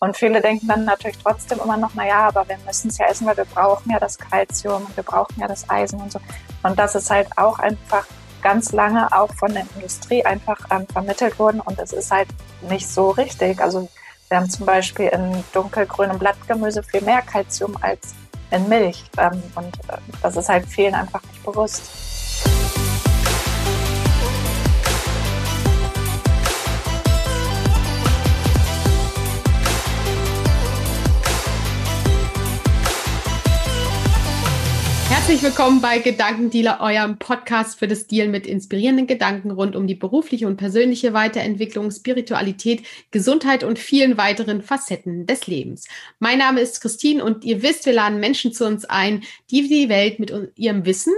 Und viele denken dann natürlich trotzdem immer noch, naja, aber wir müssen es ja essen, weil wir brauchen ja das Kalzium und wir brauchen ja das Eisen und so. Und das ist halt auch einfach ganz lange auch von der Industrie einfach ähm, vermittelt worden und es ist halt nicht so richtig. Also wir haben zum Beispiel in dunkelgrünem Blattgemüse viel mehr Kalzium als in Milch ähm, und äh, das ist halt vielen einfach nicht bewusst. Herzlich willkommen bei Gedankendealer, eurem Podcast für das Deal mit inspirierenden Gedanken rund um die berufliche und persönliche Weiterentwicklung, Spiritualität, Gesundheit und vielen weiteren Facetten des Lebens. Mein Name ist Christine und ihr wisst, wir laden Menschen zu uns ein, die die Welt mit ihrem Wissen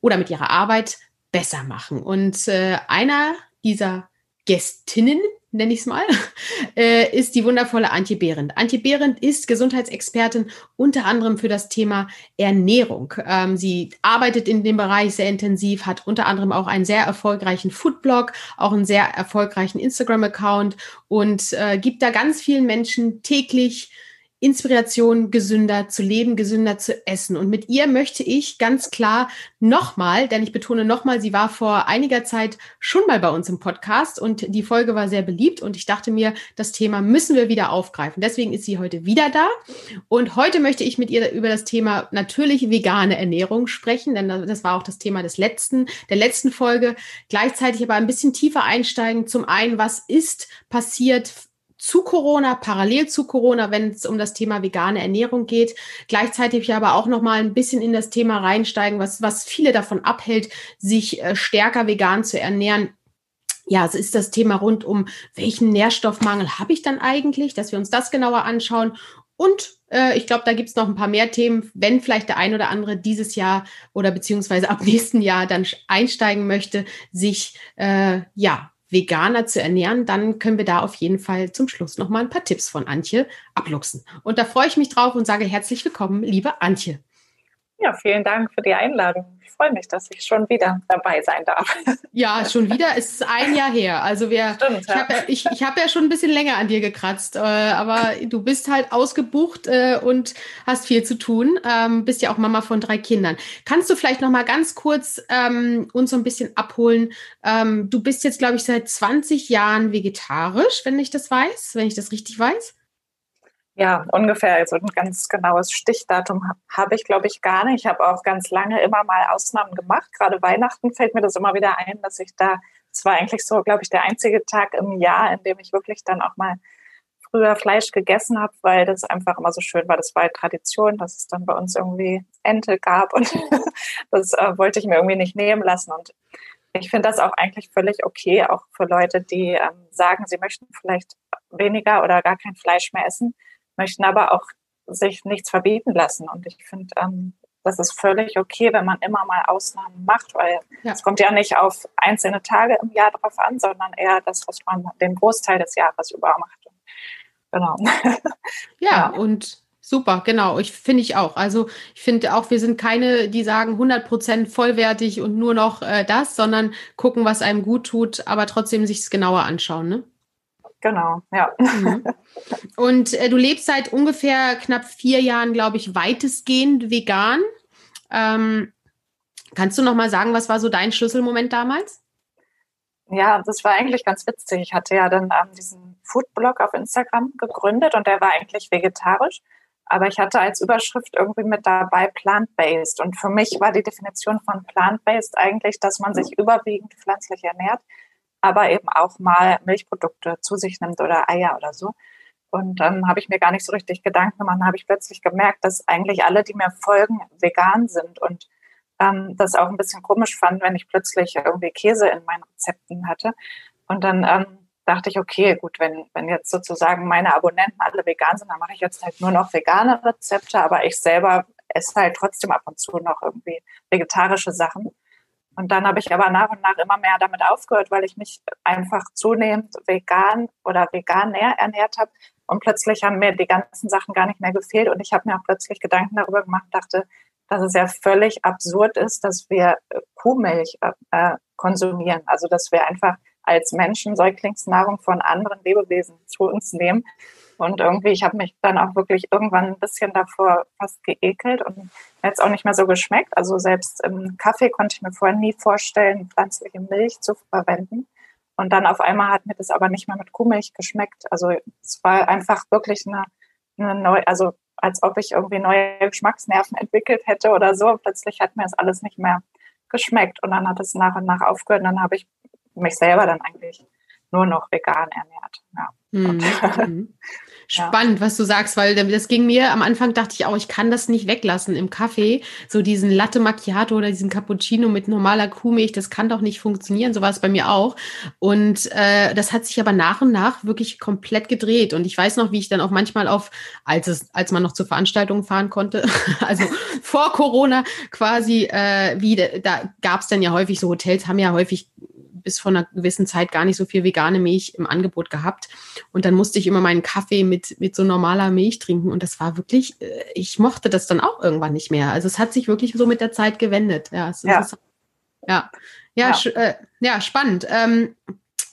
oder mit ihrer Arbeit besser machen. Und äh, einer dieser Gästinnen nenne ich es mal, äh, ist die wundervolle Antje Behrendt. Antje Behrendt ist Gesundheitsexpertin unter anderem für das Thema Ernährung. Ähm, sie arbeitet in dem Bereich sehr intensiv, hat unter anderem auch einen sehr erfolgreichen Foodblog, auch einen sehr erfolgreichen Instagram-Account und äh, gibt da ganz vielen Menschen täglich Inspiration, gesünder zu leben, gesünder zu essen. Und mit ihr möchte ich ganz klar nochmal, denn ich betone nochmal, sie war vor einiger Zeit schon mal bei uns im Podcast und die Folge war sehr beliebt und ich dachte mir, das Thema müssen wir wieder aufgreifen. Deswegen ist sie heute wieder da. Und heute möchte ich mit ihr über das Thema natürlich vegane Ernährung sprechen, denn das war auch das Thema des letzten, der letzten Folge. Gleichzeitig aber ein bisschen tiefer einsteigen. Zum einen, was ist passiert zu Corona, parallel zu Corona, wenn es um das Thema vegane Ernährung geht. Gleichzeitig aber auch noch mal ein bisschen in das Thema reinsteigen, was, was viele davon abhält, sich äh, stärker vegan zu ernähren. Ja, es ist das Thema rund um, welchen Nährstoffmangel habe ich dann eigentlich, dass wir uns das genauer anschauen. Und äh, ich glaube, da gibt es noch ein paar mehr Themen, wenn vielleicht der ein oder andere dieses Jahr oder beziehungsweise ab nächsten Jahr dann einsteigen möchte, sich äh, ja veganer zu ernähren, dann können wir da auf jeden Fall zum Schluss noch mal ein paar Tipps von Antje abluchsen. Und da freue ich mich drauf und sage herzlich willkommen, liebe Antje. Ja, vielen Dank für die Einladung. Ich freue mich, dass ich schon wieder dabei sein darf. Ja, schon wieder. Es ist ein Jahr her. Also wir, Stimmt, ich habe ja, ich, ich hab ja schon ein bisschen länger an dir gekratzt, äh, aber du bist halt ausgebucht äh, und hast viel zu tun. Ähm, bist ja auch Mama von drei Kindern. Kannst du vielleicht noch mal ganz kurz ähm, uns so ein bisschen abholen? Ähm, du bist jetzt, glaube ich, seit 20 Jahren vegetarisch, wenn ich das weiß, wenn ich das richtig weiß. Ja, ungefähr. Also ein ganz genaues Stichdatum habe ich, glaube ich, gar nicht. Ich habe auch ganz lange immer mal Ausnahmen gemacht. Gerade Weihnachten fällt mir das immer wieder ein, dass ich da, es war eigentlich so, glaube ich, der einzige Tag im Jahr, in dem ich wirklich dann auch mal früher Fleisch gegessen habe, weil das einfach immer so schön war. Das war Tradition, dass es dann bei uns irgendwie Ente gab und das äh, wollte ich mir irgendwie nicht nehmen lassen. Und ich finde das auch eigentlich völlig okay, auch für Leute, die ähm, sagen, sie möchten vielleicht weniger oder gar kein Fleisch mehr essen möchten aber auch sich nichts verbieten lassen. Und ich finde, ähm, das ist völlig okay, wenn man immer mal Ausnahmen macht, weil ja. es kommt ja nicht auf einzelne Tage im Jahr drauf an, sondern eher das, was man den Großteil des Jahres über macht. Genau. Ja, und Super, genau. Ich finde ich auch. Also ich finde auch, wir sind keine, die sagen 100 Prozent vollwertig und nur noch äh, das, sondern gucken, was einem gut tut, aber trotzdem sich es genauer anschauen. Ne? Genau, ja. Mhm. Und äh, du lebst seit ungefähr knapp vier Jahren, glaube ich, weitestgehend vegan. Ähm, kannst du noch mal sagen, was war so dein Schlüsselmoment damals? Ja, das war eigentlich ganz witzig. Ich hatte ja dann ähm, diesen Foodblog auf Instagram gegründet und der war eigentlich vegetarisch. Aber ich hatte als Überschrift irgendwie mit dabei plant-based. Und für mich war die Definition von plant-based eigentlich, dass man sich überwiegend pflanzlich ernährt aber eben auch mal Milchprodukte zu sich nimmt oder Eier oder so. Und dann habe ich mir gar nicht so richtig Gedanken gemacht, habe ich plötzlich gemerkt, dass eigentlich alle, die mir folgen, vegan sind und ähm, das auch ein bisschen komisch fand, wenn ich plötzlich irgendwie Käse in meinen Rezepten hatte. Und dann ähm, dachte ich, okay, gut, wenn, wenn jetzt sozusagen meine Abonnenten alle vegan sind, dann mache ich jetzt halt nur noch vegane Rezepte, aber ich selber esse halt trotzdem ab und zu noch irgendwie vegetarische Sachen. Und dann habe ich aber nach und nach immer mehr damit aufgehört, weil ich mich einfach zunehmend vegan oder vegan ernährt habe. Und plötzlich haben mir die ganzen Sachen gar nicht mehr gefehlt. Und ich habe mir auch plötzlich Gedanken darüber gemacht, dachte, dass es ja völlig absurd ist, dass wir Kuhmilch äh, äh, konsumieren. Also dass wir einfach als Menschen Säuglingsnahrung von anderen Lebewesen zu uns nehmen. Und irgendwie, ich habe mich dann auch wirklich irgendwann ein bisschen davor fast geekelt und jetzt auch nicht mehr so geschmeckt. Also selbst im Kaffee konnte ich mir vorher nie vorstellen, pflanzliche Milch zu verwenden. Und dann auf einmal hat mir das aber nicht mehr mit Kuhmilch geschmeckt. Also es war einfach wirklich eine, eine neue, also als ob ich irgendwie neue Geschmacksnerven entwickelt hätte oder so. Plötzlich hat mir das alles nicht mehr geschmeckt und dann hat es nach und nach aufgehört. Und dann habe ich mich selber dann eigentlich nur noch vegan ernährt. Ja. Mhm. Spannend, ja. was du sagst, weil das ging mir am Anfang dachte ich auch, ich kann das nicht weglassen im Kaffee, so diesen Latte Macchiato oder diesen Cappuccino mit normaler Kuhmilch, das kann doch nicht funktionieren. So war es bei mir auch. Und äh, das hat sich aber nach und nach wirklich komplett gedreht. Und ich weiß noch, wie ich dann auch manchmal auf, als es, als man noch zur Veranstaltung fahren konnte, also vor Corona quasi, äh, wie da gab es dann ja häufig so Hotels, haben ja häufig bis vor einer gewissen Zeit gar nicht so viel vegane Milch im Angebot gehabt. Und dann musste ich immer meinen Kaffee mit, mit so normaler Milch trinken. Und das war wirklich, äh, ich mochte das dann auch irgendwann nicht mehr. Also es hat sich wirklich so mit der Zeit gewendet. Ja, ja. ja. Ja, ja. Äh, ja spannend. Ähm,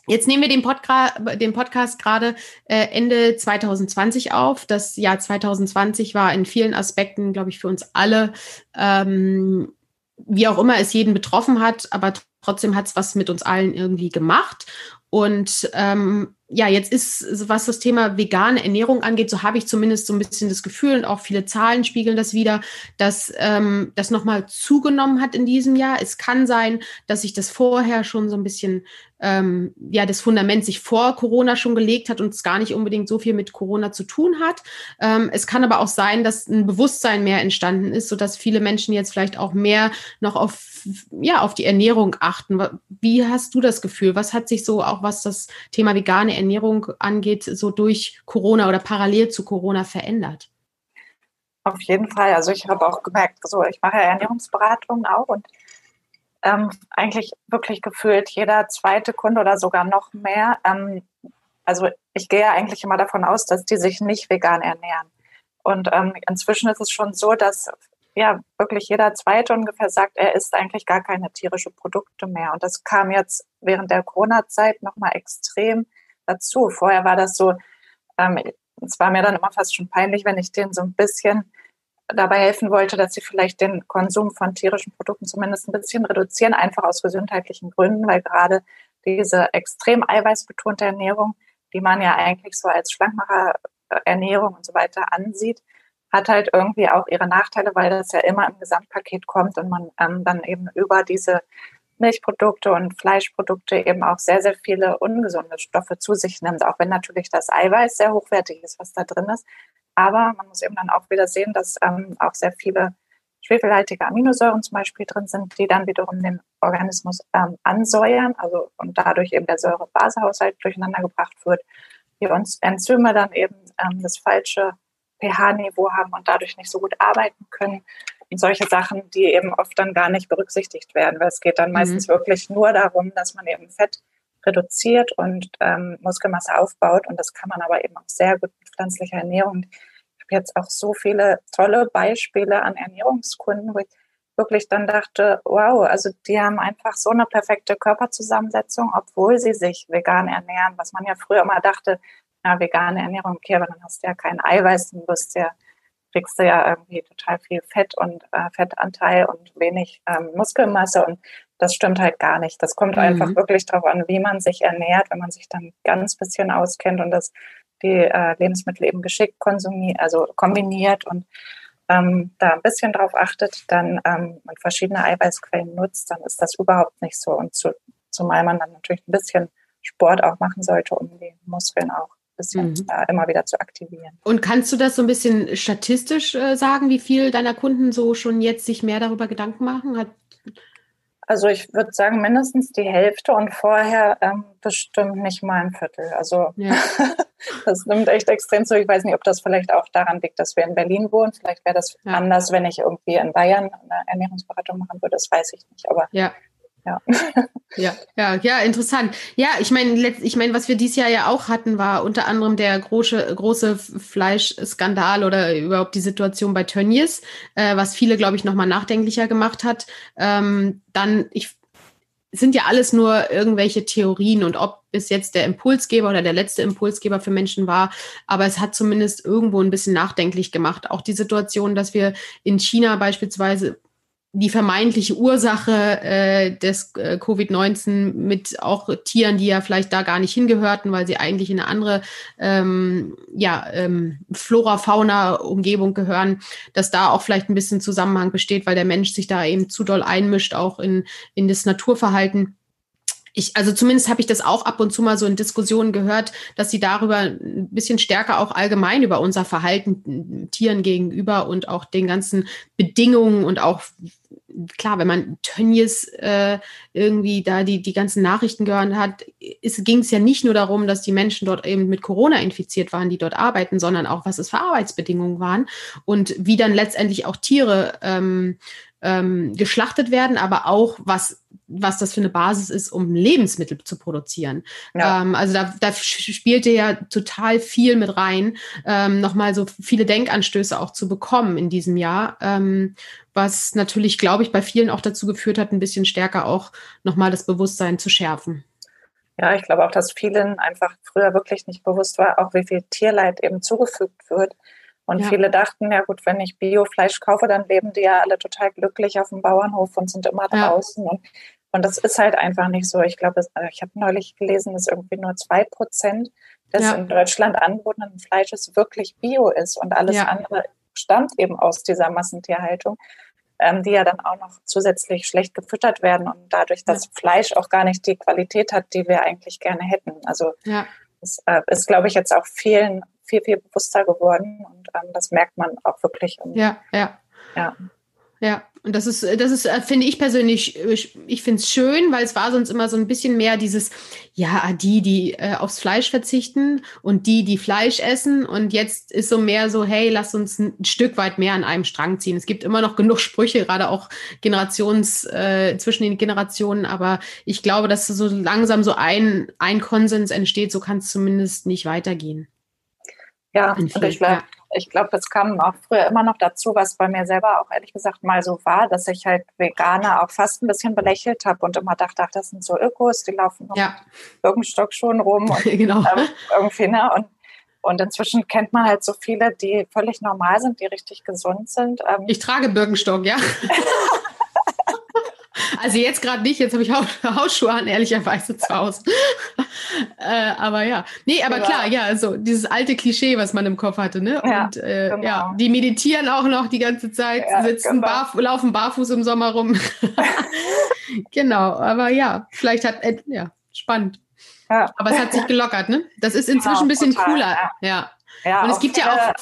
Jetzt nehmen wir den, Podca den Podcast gerade äh, Ende 2020 auf. Das Jahr 2020 war in vielen Aspekten, glaube ich, für uns alle, ähm, wie auch immer es jeden betroffen hat, aber Trotzdem hat es was mit uns allen irgendwie gemacht. Und ähm, ja, jetzt ist, was das Thema vegane Ernährung angeht, so habe ich zumindest so ein bisschen das Gefühl und auch viele Zahlen spiegeln das wieder, dass ähm, das nochmal zugenommen hat in diesem Jahr. Es kann sein, dass sich das vorher schon so ein bisschen ähm, ja das Fundament sich vor Corona schon gelegt hat und es gar nicht unbedingt so viel mit Corona zu tun hat. Ähm, es kann aber auch sein, dass ein Bewusstsein mehr entstanden ist, sodass viele Menschen jetzt vielleicht auch mehr noch auf ja auf die Ernährung achten. Wie hast du das Gefühl? Was hat sich so auch was das Thema vegane Ernährung angeht, so durch Corona oder parallel zu Corona verändert? Auf jeden Fall. Also ich habe auch gemerkt, so ich mache Ernährungsberatungen auch und ähm, eigentlich wirklich gefühlt jeder zweite Kunde oder sogar noch mehr. Ähm, also ich gehe eigentlich immer davon aus, dass die sich nicht vegan ernähren. Und ähm, inzwischen ist es schon so, dass ja wirklich jeder zweite ungefähr sagt, er isst eigentlich gar keine tierischen Produkte mehr. Und das kam jetzt während der Corona-Zeit nochmal extrem dazu. Vorher war das so, ähm, es war mir dann immer fast schon peinlich, wenn ich denen so ein bisschen dabei helfen wollte, dass sie vielleicht den Konsum von tierischen Produkten zumindest ein bisschen reduzieren, einfach aus gesundheitlichen Gründen, weil gerade diese extrem eiweißbetonte Ernährung, die man ja eigentlich so als Schlankmacher-Ernährung und so weiter ansieht, hat halt irgendwie auch ihre Nachteile, weil das ja immer im Gesamtpaket kommt und man ähm, dann eben über diese Milchprodukte und Fleischprodukte eben auch sehr, sehr viele ungesunde Stoffe zu sich nimmt, auch wenn natürlich das Eiweiß sehr hochwertig ist, was da drin ist. Aber man muss eben dann auch wieder sehen, dass ähm, auch sehr viele schwefelhaltige Aminosäuren zum Beispiel drin sind, die dann wiederum den Organismus ähm, ansäuern, also und dadurch eben der Säure-Base-Haushalt durcheinander gebracht wird, die uns Enzyme dann eben ähm, das falsche pH-Niveau haben und dadurch nicht so gut arbeiten können. Und solche Sachen, die eben oft dann gar nicht berücksichtigt werden, weil es geht dann mhm. meistens wirklich nur darum, dass man eben Fett reduziert und ähm, Muskelmasse aufbaut. Und das kann man aber eben auch sehr gut mit pflanzlicher Ernährung. Ich habe jetzt auch so viele tolle Beispiele an Ernährungskunden, wo ich wirklich dann dachte, wow, also die haben einfach so eine perfekte Körperzusammensetzung, obwohl sie sich vegan ernähren, was man ja früher immer dachte, na, vegane Ernährung, okay, aber dann hast du ja kein Eiweiß, dann wirst ja, kriegst du ja irgendwie total viel Fett und äh, Fettanteil und wenig ähm, Muskelmasse und das stimmt halt gar nicht. Das kommt mhm. einfach wirklich darauf an, wie man sich ernährt, wenn man sich dann ganz bisschen auskennt und das die äh, Lebensmittel eben geschickt konsumiert, also kombiniert und ähm, da ein bisschen drauf achtet, dann ähm, und verschiedene Eiweißquellen nutzt, dann ist das überhaupt nicht so. Und zu, zumal man dann natürlich ein bisschen Sport auch machen sollte, um die Muskeln auch ein bisschen mhm. äh, immer wieder zu aktivieren. Und kannst du das so ein bisschen statistisch äh, sagen, wie viel deiner Kunden so schon jetzt sich mehr darüber Gedanken machen? Hat also ich würde sagen mindestens die Hälfte und vorher ähm, bestimmt nicht mal ein Viertel. Also ja. das nimmt echt extrem zu. Ich weiß nicht, ob das vielleicht auch daran liegt, dass wir in Berlin wohnen. Vielleicht wäre das ja. anders, wenn ich irgendwie in Bayern eine Ernährungsberatung machen würde. Das weiß ich nicht. Aber ja ja. ja, ja, ja, interessant. Ja, ich meine, ich meine, was wir dieses Jahr ja auch hatten, war unter anderem der große, große Fleischskandal oder überhaupt die Situation bei Tönnies, äh, was viele, glaube ich, nochmal nachdenklicher gemacht hat. Ähm, dann, ich sind ja alles nur irgendwelche Theorien und ob bis jetzt der Impulsgeber oder der letzte Impulsgeber für Menschen war, aber es hat zumindest irgendwo ein bisschen nachdenklich gemacht. Auch die Situation, dass wir in China beispielsweise die vermeintliche Ursache äh, des äh, Covid-19 mit auch Tieren, die ja vielleicht da gar nicht hingehörten, weil sie eigentlich in eine andere ähm, ja, ähm, Flora-Fauna-Umgebung gehören, dass da auch vielleicht ein bisschen Zusammenhang besteht, weil der Mensch sich da eben zu doll einmischt, auch in, in das Naturverhalten ich, also zumindest habe ich das auch ab und zu mal so in Diskussionen gehört, dass sie darüber ein bisschen stärker auch allgemein über unser Verhalten Tieren gegenüber und auch den ganzen Bedingungen und auch klar, wenn man Tönnies äh, irgendwie da die, die ganzen Nachrichten gehört hat, ging es ja nicht nur darum, dass die Menschen dort eben mit Corona infiziert waren, die dort arbeiten, sondern auch, was es für Arbeitsbedingungen waren und wie dann letztendlich auch Tiere ähm, ähm, geschlachtet werden, aber auch was was das für eine Basis ist, um Lebensmittel zu produzieren. Ja. Ähm, also da, da spielte ja total viel mit rein, ähm, nochmal so viele Denkanstöße auch zu bekommen in diesem Jahr, ähm, was natürlich, glaube ich, bei vielen auch dazu geführt hat, ein bisschen stärker auch nochmal das Bewusstsein zu schärfen. Ja, ich glaube auch, dass vielen einfach früher wirklich nicht bewusst war, auch wie viel Tierleid eben zugefügt wird und ja. viele dachten, ja gut, wenn ich Biofleisch kaufe, dann leben die ja alle total glücklich auf dem Bauernhof und sind immer draußen. Ja. Und, und das ist halt einfach nicht so. Ich glaube, äh, ich habe neulich gelesen, dass irgendwie nur zwei Prozent des ja. in Deutschland angebotenen Fleisches wirklich Bio ist und alles andere stammt eben aus dieser Massentierhaltung, ähm, die ja dann auch noch zusätzlich schlecht gefüttert werden und dadurch das Fleisch auch gar nicht die Qualität hat, die wir eigentlich gerne hätten. Also das äh, ist, glaube ich, jetzt auch vielen viel, viel bewusster geworden und ähm, das merkt man auch wirklich. ja, ja. Ja. Ja, und das ist, das ist, äh, finde ich persönlich, ich, ich finde es schön, weil es war sonst immer so ein bisschen mehr dieses, ja, die, die äh, aufs Fleisch verzichten und die, die Fleisch essen. Und jetzt ist so mehr so, hey, lass uns ein Stück weit mehr an einem Strang ziehen. Es gibt immer noch genug Sprüche, gerade auch Generations, äh, zwischen den Generationen, aber ich glaube, dass so langsam so ein, ein Konsens entsteht, so kann es zumindest nicht weitergehen. Ja, und ich glaube, ich glaube, es kam auch früher immer noch dazu, was bei mir selber auch ehrlich gesagt mal so war, dass ich halt Veganer auch fast ein bisschen belächelt habe und immer dachte, ach, das sind so Ökos, die laufen ja. Birkenstock schon rum und genau. ähm, irgendwie, ne? Und, und inzwischen kennt man halt so viele, die völlig normal sind, die richtig gesund sind. Ähm, ich trage Birkenstock, ja. Also jetzt gerade nicht, jetzt habe ich Hausschuhe an, ehrlicherweise zu Hause. äh, aber ja, nee, aber ja. klar, ja, also dieses alte Klischee, was man im Kopf hatte, ne? Ja, Und äh, genau. ja, die meditieren auch noch die ganze Zeit, ja, sitzen, genau. barf laufen barfuß im Sommer rum. genau, aber ja, vielleicht hat, äh, ja, spannend. Ja. Aber es hat sich gelockert, ne? Das ist inzwischen ein bisschen total, cooler. Ja. ja. Und es gibt ja auch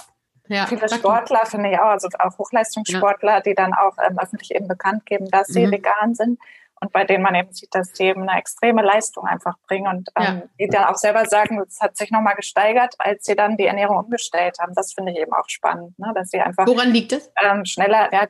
ja, Viele Sportler finde ich auch, also auch Hochleistungssportler, ja. die dann auch ähm, öffentlich eben bekannt geben, dass sie mhm. vegan sind und bei denen man eben sieht, dass die eben eine extreme Leistung einfach bringen und ähm, ja. die dann auch selber sagen, es hat sich nochmal gesteigert, als sie dann die Ernährung umgestellt haben. Das finde ich eben auch spannend, ne? dass sie einfach Woran liegt es? Ähm, schneller, ja,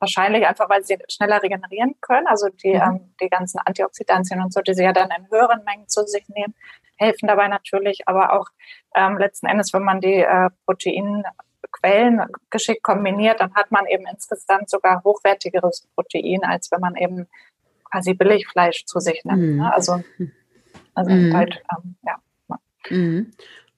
wahrscheinlich einfach, weil sie schneller regenerieren können. Also die, mhm. ähm, die ganzen Antioxidantien und so, die sie ja dann in höheren Mengen zu sich nehmen, helfen dabei natürlich, aber auch ähm, letzten Endes, wenn man die äh, Protein Quellen geschickt kombiniert, dann hat man eben insgesamt sogar hochwertigeres Protein, als wenn man eben quasi Billigfleisch zu sich nimmt. Mhm. Ne? Also, also mhm. halt, ähm, ja. Mhm.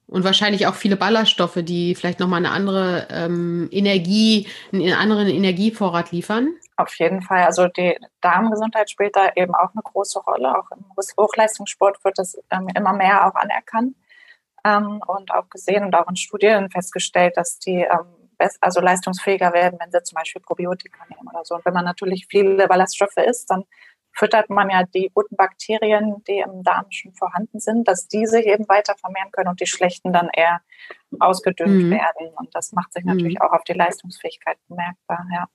Und wahrscheinlich auch viele Ballaststoffe, die vielleicht nochmal eine andere ähm, Energie, einen anderen Energievorrat liefern. Auf jeden Fall. Also die Darmgesundheit spielt da eben auch eine große Rolle. Auch im Hochleistungssport wird das ähm, immer mehr auch anerkannt ähm, und auch gesehen und auch in Studien festgestellt, dass die ähm, best, also leistungsfähiger werden, wenn sie zum Beispiel Probiotika nehmen oder so. Und wenn man natürlich viele Ballaststoffe isst, dann füttert man ja die guten Bakterien, die im Darm schon vorhanden sind, dass diese eben weiter vermehren können und die schlechten dann eher ausgedünnt mhm. werden. Und das macht sich natürlich mhm. auch auf die Leistungsfähigkeit bemerkbar, ja.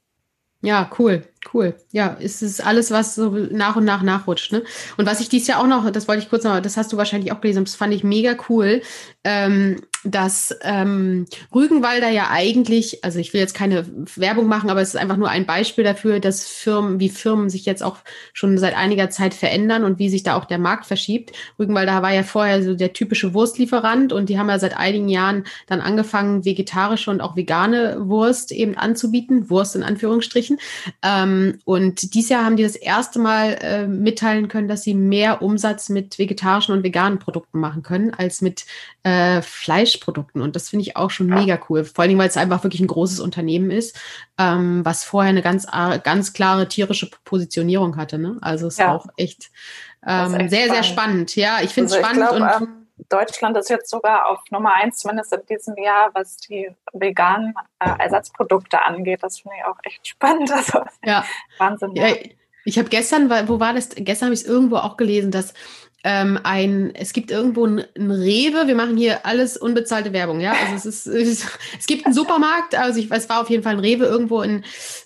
Ja, cool, cool. Ja, es ist alles, was so nach und nach nachrutscht. Ne? Und was ich dies Jahr auch noch, das wollte ich kurz noch, das hast du wahrscheinlich auch gelesen, das fand ich mega cool. Ähm, dass ähm, Rügenwalder ja eigentlich, also ich will jetzt keine Werbung machen, aber es ist einfach nur ein Beispiel dafür, dass Firmen, wie Firmen sich jetzt auch schon seit einiger Zeit verändern und wie sich da auch der Markt verschiebt. Rügenwalder war ja vorher so der typische Wurstlieferant und die haben ja seit einigen Jahren dann angefangen, vegetarische und auch vegane Wurst eben anzubieten, Wurst in Anführungsstrichen. Ähm, und dieses Jahr haben die das erste Mal äh, mitteilen können, dass sie mehr Umsatz mit vegetarischen und veganen Produkten machen können als mit äh, Fleischprodukten. Und das finde ich auch schon mega cool. Vor allen Dingen, weil es einfach wirklich ein großes Unternehmen ist, ähm, was vorher eine ganz, ganz klare tierische Positionierung hatte. Ne? Also es ist ja. auch echt, ähm, echt sehr, spannend. sehr spannend. Ja, ich finde es also spannend. Glaub, und, ähm, Deutschland ist jetzt sogar auf Nummer eins, zumindest in diesem Jahr, was die veganen äh, Ersatzprodukte angeht. Das finde ich auch echt spannend. Also ja. Wahnsinn. Ja. Ich habe gestern, wo war das? Gestern habe ich es irgendwo auch gelesen, dass ähm, ein, es gibt irgendwo ein, ein, Rewe, wir machen hier alles unbezahlte Werbung, ja. Also es ist, es, es gibt einen Supermarkt, also ich, es war auf jeden Fall ein Rewe irgendwo in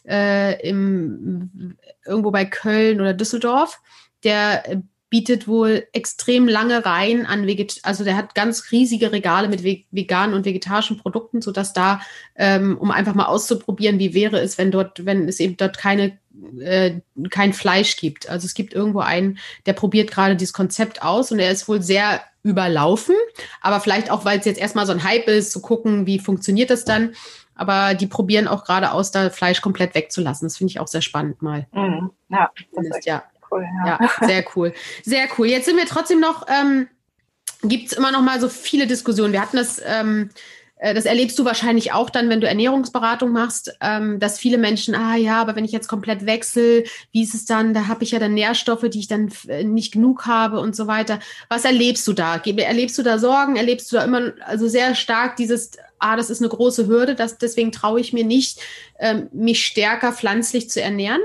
äh, im, irgendwo bei Köln oder Düsseldorf, der bietet wohl extrem lange Reihen an Veget also der hat ganz riesige Regale mit veganen und vegetarischen Produkten, sodass da, ähm, um einfach mal auszuprobieren, wie wäre es, wenn dort, wenn es eben dort keine äh, kein Fleisch gibt. Also es gibt irgendwo einen, der probiert gerade dieses Konzept aus und er ist wohl sehr überlaufen, aber vielleicht auch, weil es jetzt erstmal so ein Hype ist, zu gucken, wie funktioniert das dann. Aber die probieren auch gerade aus, da Fleisch komplett wegzulassen. Das finde ich auch sehr spannend mal. Mhm. Ja, das ist, ja cool. Ja. ja. sehr cool. Sehr cool. Jetzt sind wir trotzdem noch, ähm, gibt es immer noch mal so viele Diskussionen. Wir hatten das, ähm, äh, das erlebst du wahrscheinlich auch dann, wenn du Ernährungsberatung machst, ähm, dass viele Menschen, ah ja, aber wenn ich jetzt komplett wechsle, wie ist es dann? Da habe ich ja dann Nährstoffe, die ich dann äh, nicht genug habe und so weiter. Was erlebst du da? Erlebst du da Sorgen? Erlebst du da immer also sehr stark dieses, ah, das ist eine große Hürde, das, deswegen traue ich mir nicht, ähm, mich stärker pflanzlich zu ernähren?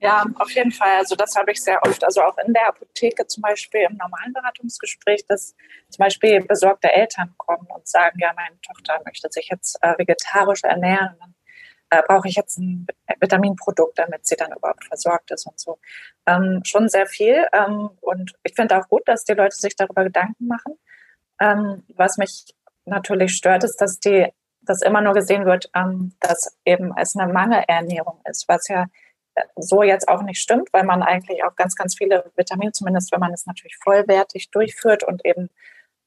Ja, auf jeden Fall. Also das habe ich sehr oft. Also auch in der Apotheke zum Beispiel im normalen Beratungsgespräch, dass zum Beispiel besorgte Eltern kommen und sagen, ja, meine Tochter möchte sich jetzt äh, vegetarisch ernähren. Dann äh, brauche ich jetzt ein Vitaminprodukt, damit sie dann überhaupt versorgt ist und so. Ähm, schon sehr viel. Ähm, und ich finde auch gut, dass die Leute sich darüber Gedanken machen. Ähm, was mich natürlich stört, ist, dass die, dass immer nur gesehen wird, ähm, dass eben es eine Mangelernährung ist, was ja so jetzt auch nicht stimmt, weil man eigentlich auch ganz, ganz viele Vitamine, zumindest wenn man es natürlich vollwertig durchführt und eben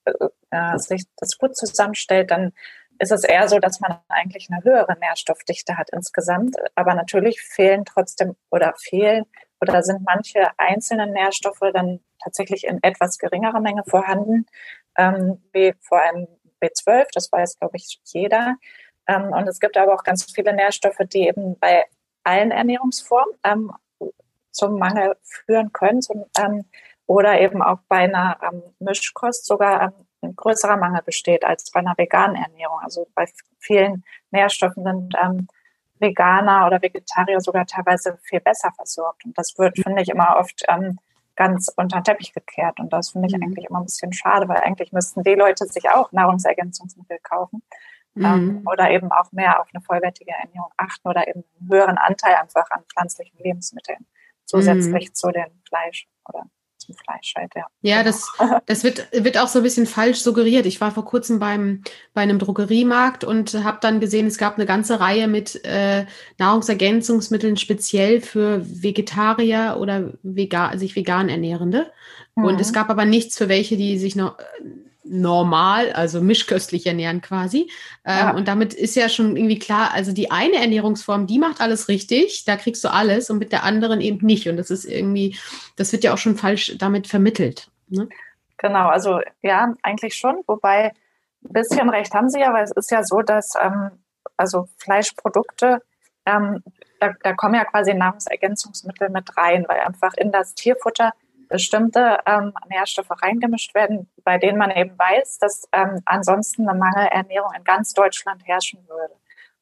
äh, äh, sich das gut zusammenstellt, dann ist es eher so, dass man eigentlich eine höhere Nährstoffdichte hat insgesamt. Aber natürlich fehlen trotzdem oder fehlen oder sind manche einzelne Nährstoffe dann tatsächlich in etwas geringerer Menge vorhanden, ähm, wie vor allem B12, das weiß, glaube ich, jeder. Ähm, und es gibt aber auch ganz viele Nährstoffe, die eben bei allen Ernährungsformen ähm, zum Mangel führen können zum, ähm, oder eben auch bei einer ähm, Mischkost sogar ähm, ein größerer Mangel besteht als bei einer veganen Ernährung. Also bei vielen Nährstoffen sind ähm, Veganer oder Vegetarier sogar teilweise viel besser versorgt. Und das wird, finde ich, immer oft ähm, ganz unter den Teppich gekehrt. Und das finde ich mhm. eigentlich immer ein bisschen schade, weil eigentlich müssten die Leute sich auch Nahrungsergänzungsmittel kaufen ähm, mhm. oder eben auch mehr auf eine vollwertige Ernährung achten oder eben einen höheren Anteil einfach an pflanzlichen Lebensmitteln zusätzlich mhm. zu dem Fleisch oder zum Fleisch halt, ja. Ja, genau. das, das wird, wird auch so ein bisschen falsch suggeriert. Ich war vor kurzem beim, bei einem Drogeriemarkt und habe dann gesehen, es gab eine ganze Reihe mit äh, Nahrungsergänzungsmitteln speziell für Vegetarier oder vegan, sich vegan Ernährende. Mhm. Und es mhm. gab aber nichts für welche, die sich noch normal, also mischköstlich ernähren quasi. Ähm, ja. Und damit ist ja schon irgendwie klar, also die eine Ernährungsform, die macht alles richtig, da kriegst du alles und mit der anderen eben nicht. Und das ist irgendwie, das wird ja auch schon falsch damit vermittelt. Ne? Genau, also ja, eigentlich schon, wobei ein bisschen recht haben Sie ja, weil es ist ja so, dass ähm, also Fleischprodukte, ähm, da, da kommen ja quasi Nahrungsergänzungsmittel mit rein, weil einfach in das Tierfutter bestimmte ähm, Nährstoffe reingemischt werden, bei denen man eben weiß, dass ähm, ansonsten eine Mangelernährung in ganz Deutschland herrschen würde.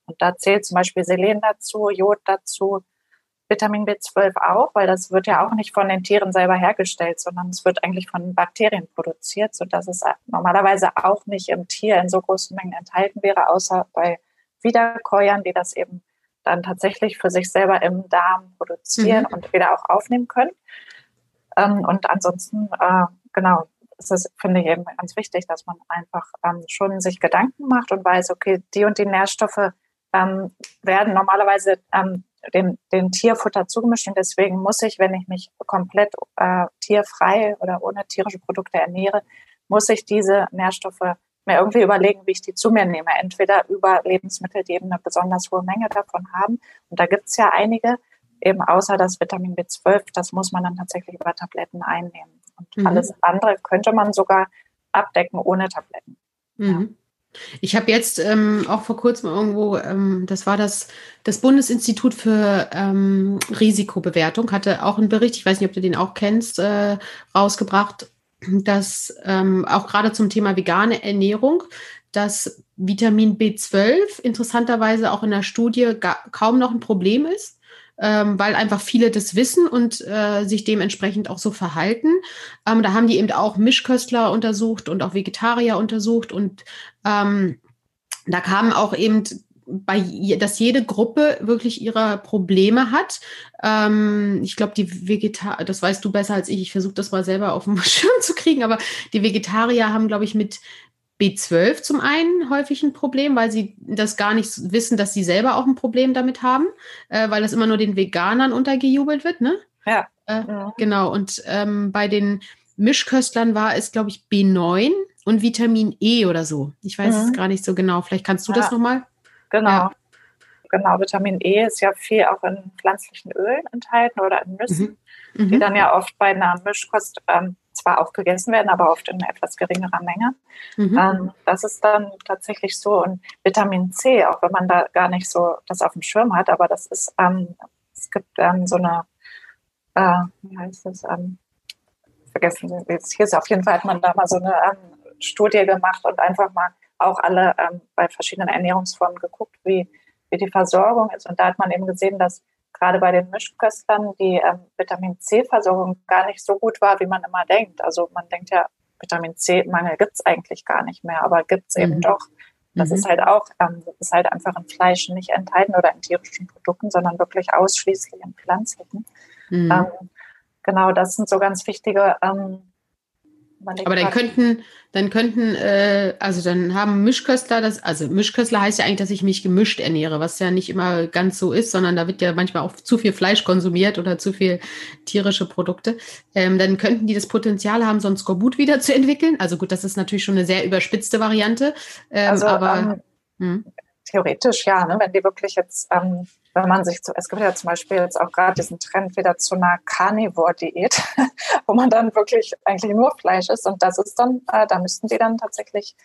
Und da zählt zum Beispiel Selen dazu, Jod dazu, Vitamin B12 auch, weil das wird ja auch nicht von den Tieren selber hergestellt, sondern es wird eigentlich von Bakterien produziert, sodass es normalerweise auch nicht im Tier in so großen Mengen enthalten wäre, außer bei Wiederkäuern, die das eben dann tatsächlich für sich selber im Darm produzieren mhm. und wieder auch aufnehmen können. Ähm, und ansonsten, äh, genau, ist finde ich, eben ganz wichtig, dass man einfach ähm, schon sich Gedanken macht und weiß, okay, die und die Nährstoffe ähm, werden normalerweise ähm, dem, dem Tierfutter zugemischt und deswegen muss ich, wenn ich mich komplett äh, tierfrei oder ohne tierische Produkte ernähre, muss ich diese Nährstoffe mir irgendwie überlegen, wie ich die zu mir nehme. Entweder über Lebensmittel, die eben eine besonders hohe Menge davon haben. Und da gibt es ja einige, eben außer das Vitamin B12, das muss man dann tatsächlich über Tabletten einnehmen. Und mhm. alles andere könnte man sogar abdecken ohne Tabletten. Mhm. Ich habe jetzt ähm, auch vor kurzem irgendwo, ähm, das war das, das Bundesinstitut für ähm, Risikobewertung, hatte auch einen Bericht, ich weiß nicht, ob du den auch kennst, äh, rausgebracht, dass ähm, auch gerade zum Thema vegane Ernährung, dass Vitamin B12 interessanterweise auch in der Studie kaum noch ein Problem ist ähm, weil einfach viele das wissen und äh, sich dementsprechend auch so verhalten. Ähm, da haben die eben auch Mischköstler untersucht und auch Vegetarier untersucht und ähm, da kamen auch eben bei, dass jede Gruppe wirklich ihre Probleme hat. Ähm, ich glaube, die Vegetarier, das weißt du besser als ich, ich versuche das mal selber auf den Schirm zu kriegen, aber die Vegetarier haben, glaube ich, mit B12 zum einen häufig ein Problem, weil sie das gar nicht wissen, dass sie selber auch ein Problem damit haben, äh, weil das immer nur den Veganern untergejubelt wird, ne? Ja. Äh, ja. Genau. Und ähm, bei den Mischköstlern war es, glaube ich, B9 und Vitamin E oder so. Ich weiß mhm. es gar nicht so genau. Vielleicht kannst du ja. das nochmal? Genau. Ja. Genau, Vitamin E ist ja viel auch in pflanzlichen Ölen enthalten oder in Nüssen, mhm. die mhm. dann ja oft bei einer Mischkost ähm, zwar auch gegessen werden, aber oft in etwas geringerer Menge. Mhm. Ähm, das ist dann tatsächlich so. Und Vitamin C, auch wenn man da gar nicht so das auf dem Schirm hat, aber das ist, ähm, es gibt ähm, so eine, äh, wie heißt das, ähm, vergessen Sie, jetzt hier ist auf jeden Fall, hat man da mal so eine ähm, Studie gemacht und einfach mal auch alle ähm, bei verschiedenen Ernährungsformen geguckt, wie, wie die Versorgung ist. Und da hat man eben gesehen, dass gerade bei den Mischköstlern die ähm, Vitamin C-Versorgung gar nicht so gut war, wie man immer denkt. Also man denkt ja, Vitamin C-Mangel gibt es eigentlich gar nicht mehr, aber gibt es mhm. eben doch. Das mhm. ist halt auch, ähm, das ist halt einfach in Fleisch nicht enthalten oder in tierischen Produkten, sondern wirklich ausschließlich in pflanzlichen. Mhm. Ähm, genau, das sind so ganz wichtige ähm, aber dann könnten, dann könnten, äh, also dann haben Mischköstler das, also Mischköstler heißt ja eigentlich, dass ich mich gemischt ernähre, was ja nicht immer ganz so ist, sondern da wird ja manchmal auch zu viel Fleisch konsumiert oder zu viel tierische Produkte. Ähm, dann könnten die das Potenzial haben, so ein Skorbut wieder zu entwickeln. Also gut, das ist natürlich schon eine sehr überspitzte Variante. Ähm, also, aber ähm, hm. Theoretisch ja, ne, wenn die wirklich jetzt ähm, wenn man sich zu, es gibt ja zum Beispiel jetzt auch gerade diesen Trend wieder zu einer Carnivore-Diät, wo man dann wirklich eigentlich nur Fleisch isst und das ist dann, äh, da müssten sie dann tatsächlich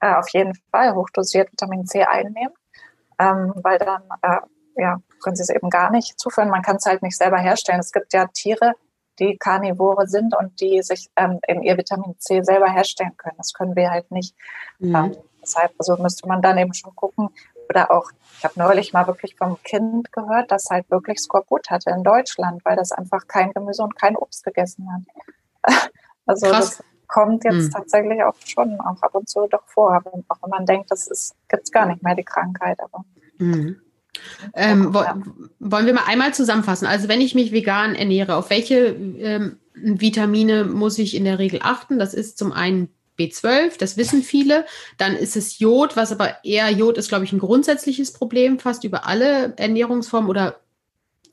äh, auf jeden Fall hochdosiert Vitamin C einnehmen, ähm, weil dann äh, ja, können sie es eben gar nicht zuführen. Man kann es halt nicht selber herstellen. Es gibt ja Tiere, die Karnivore sind und die sich ähm, eben ihr Vitamin C selber herstellen können. Das können wir halt nicht. Mhm. Ähm, deshalb also müsste man dann eben schon gucken, oder auch, ich habe neulich mal wirklich vom Kind gehört, das halt wirklich Skorbut hatte in Deutschland, weil das einfach kein Gemüse und kein Obst gegessen hat. Also Krass. das kommt jetzt hm. tatsächlich auch schon auch ab und zu doch vor. Auch wenn man denkt, das gibt es gar nicht mehr, die Krankheit. Aber hm. Ähm. Wollen wir mal einmal zusammenfassen? Also wenn ich mich vegan ernähre, auf welche ähm, Vitamine muss ich in der Regel achten? Das ist zum einen B12, das wissen viele. Dann ist es Jod, was aber eher Jod ist, glaube ich, ein grundsätzliches Problem, fast über alle Ernährungsformen oder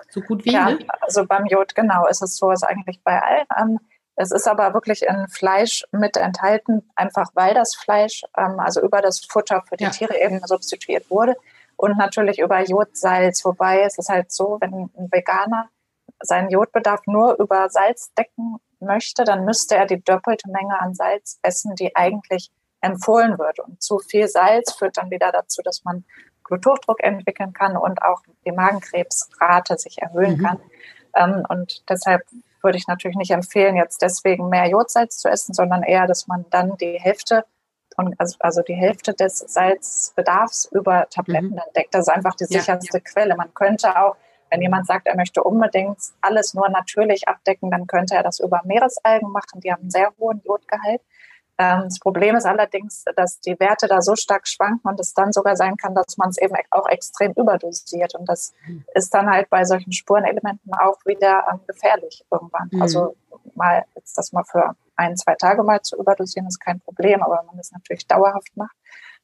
so gut wie. Ja, ne? also beim Jod genau ist es so, ist eigentlich bei allen. Ähm, es ist aber wirklich in Fleisch mit enthalten, einfach weil das Fleisch, ähm, also über das Futter für die ja. Tiere eben substituiert wurde. Und natürlich über Jodsalz, wobei es ist halt so, wenn ein Veganer seinen Jodbedarf nur über Salz decken möchte, dann müsste er die doppelte Menge an Salz essen, die eigentlich empfohlen wird. Und zu viel Salz führt dann wieder dazu, dass man Bluthochdruck entwickeln kann und auch die Magenkrebsrate sich erhöhen mhm. kann. Ähm, und deshalb würde ich natürlich nicht empfehlen, jetzt deswegen mehr Jodsalz zu essen, sondern eher, dass man dann die Hälfte also, also die Hälfte des Salzbedarfs über Tabletten mhm. dann deckt. Das ist einfach die sicherste ja, ja. Quelle. Man könnte auch wenn jemand sagt, er möchte unbedingt alles nur natürlich abdecken, dann könnte er das über Meeresalgen machen. Die haben einen sehr hohen Jodgehalt. Ähm, das Problem ist allerdings, dass die Werte da so stark schwanken und es dann sogar sein kann, dass man es eben auch extrem überdosiert. Und das ist dann halt bei solchen Spurenelementen auch wieder ähm, gefährlich irgendwann. Mhm. Also mal, jetzt das mal für ein, zwei Tage mal zu überdosieren, ist kein Problem, aber wenn man das natürlich dauerhaft macht,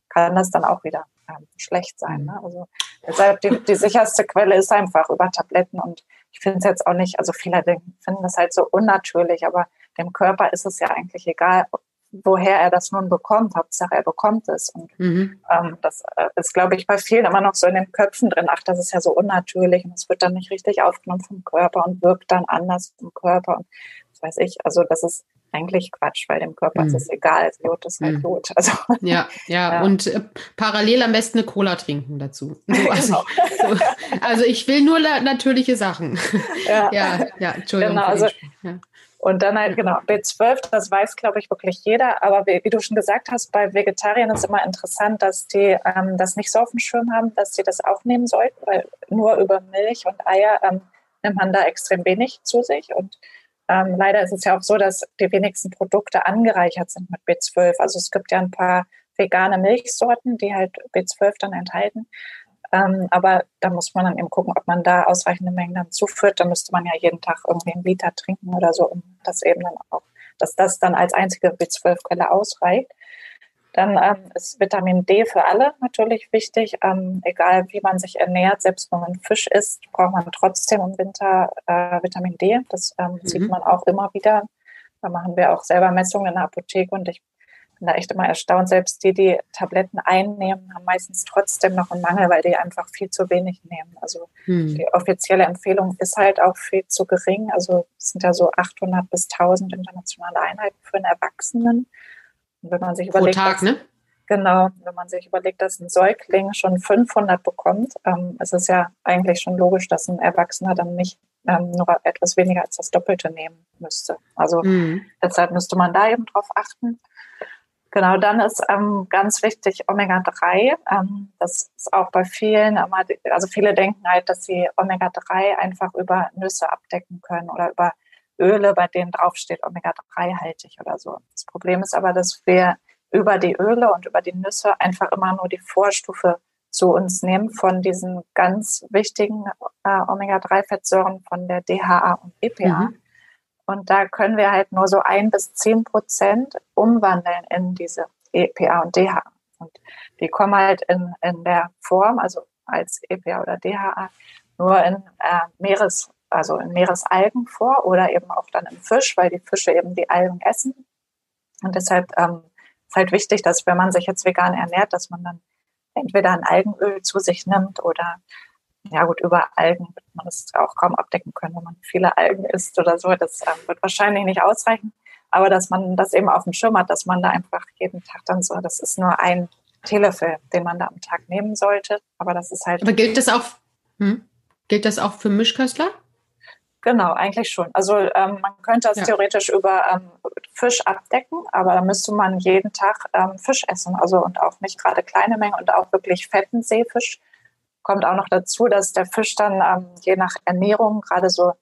kann das dann auch wieder ähm, schlecht sein. Ne? Also deshalb die, die sicherste Quelle ist einfach über Tabletten und ich finde es jetzt auch nicht, also viele finden das halt so unnatürlich, aber dem Körper ist es ja eigentlich egal, woher er das nun bekommt. Hauptsache, er bekommt es. Und mhm. ähm, das äh, ist, glaube ich, bei vielen immer noch so in den Köpfen drin. Ach, das ist ja so unnatürlich und es wird dann nicht richtig aufgenommen vom Körper und wirkt dann anders im Körper. Und das weiß ich. Also, das ist eigentlich Quatsch, weil dem Körper mhm. ist es egal. Jod ist halt mhm. Jod. Also, ja, ja, ja, und äh, parallel am besten eine Cola trinken dazu. So, also, genau. so, also, ich will nur natürliche Sachen. Ja, ja, ja Entschuldigung. Genau, also, ja. Und dann halt, genau, B12, das weiß, glaube ich, wirklich jeder. Aber wie, wie, du schon gesagt hast, bei Vegetariern ist immer interessant, dass die ähm, das nicht so auf dem Schirm haben, dass sie das aufnehmen sollten, weil nur über Milch und Eier ähm, nimmt man da extrem wenig zu sich. Und ähm, leider ist es ja auch so, dass die wenigsten Produkte angereichert sind mit B12. Also es gibt ja ein paar vegane Milchsorten, die halt B12 dann enthalten. Ähm, aber da muss man dann eben gucken, ob man da ausreichende Mengen dann zuführt. Da müsste man ja jeden Tag irgendwie einen Liter trinken oder so, um das eben dann auch, dass das dann als einzige B12-Quelle ausreicht. Dann ähm, ist Vitamin D für alle natürlich wichtig. Ähm, egal wie man sich ernährt, selbst wenn man Fisch isst, braucht man trotzdem im Winter äh, Vitamin D. Das ähm, mhm. sieht man auch immer wieder. Da machen wir auch selber Messungen in der Apotheke und ich bin da echt immer erstaunt. Selbst die, die Tabletten einnehmen, haben meistens trotzdem noch einen Mangel, weil die einfach viel zu wenig nehmen. Also hm. die offizielle Empfehlung ist halt auch viel zu gering. Also es sind ja so 800 bis 1000 internationale Einheiten für einen Erwachsenen. Und wenn man sich überlegt, Pro Tag, dass, ne? Genau, wenn man sich überlegt, dass ein Säugling schon 500 bekommt, ähm, es ist ja eigentlich schon logisch, dass ein Erwachsener dann nicht ähm, nur etwas weniger als das Doppelte nehmen müsste. Also mhm. deshalb müsste man da eben drauf achten. Genau, dann ist ähm, ganz wichtig Omega-3. Ähm, das ist auch bei vielen, also viele denken halt, dass sie Omega-3 einfach über Nüsse abdecken können oder über Öle, bei denen draufsteht Omega-3-haltig oder so. Das Problem ist aber, dass wir über die Öle und über die Nüsse einfach immer nur die Vorstufe zu uns nehmen von diesen ganz wichtigen äh, Omega-3-Fettsäuren von der DHA und EPA. Mhm. Und da können wir halt nur so ein bis zehn Prozent umwandeln in diese EPA und DHA. Und die kommen halt in, in der Form, also als EPA oder DHA, nur in äh, Meeres, also in Meeresalgen vor oder eben auch dann im Fisch, weil die Fische eben die Algen essen. Und deshalb ähm, ist halt wichtig, dass wenn man sich jetzt vegan ernährt, dass man dann entweder ein Algenöl zu sich nimmt oder ja gut, über Algen wird man das auch kaum abdecken können, wenn man viele Algen isst oder so. Das ähm, wird wahrscheinlich nicht ausreichen. Aber dass man das eben auf dem Schirm hat, dass man da einfach jeden Tag dann so, das ist nur ein Teelöffel, den man da am Tag nehmen sollte. Aber das ist halt. Aber gilt das auch, hm? gilt das auch für Mischköstler? Genau, eigentlich schon. Also ähm, man könnte das ja. theoretisch über ähm, Fisch abdecken, aber da müsste man jeden Tag ähm, Fisch essen. Also und auch nicht gerade kleine Mengen und auch wirklich fetten Seefisch kommt auch noch dazu, dass der Fisch dann ähm, je nach Ernährung, gerade so,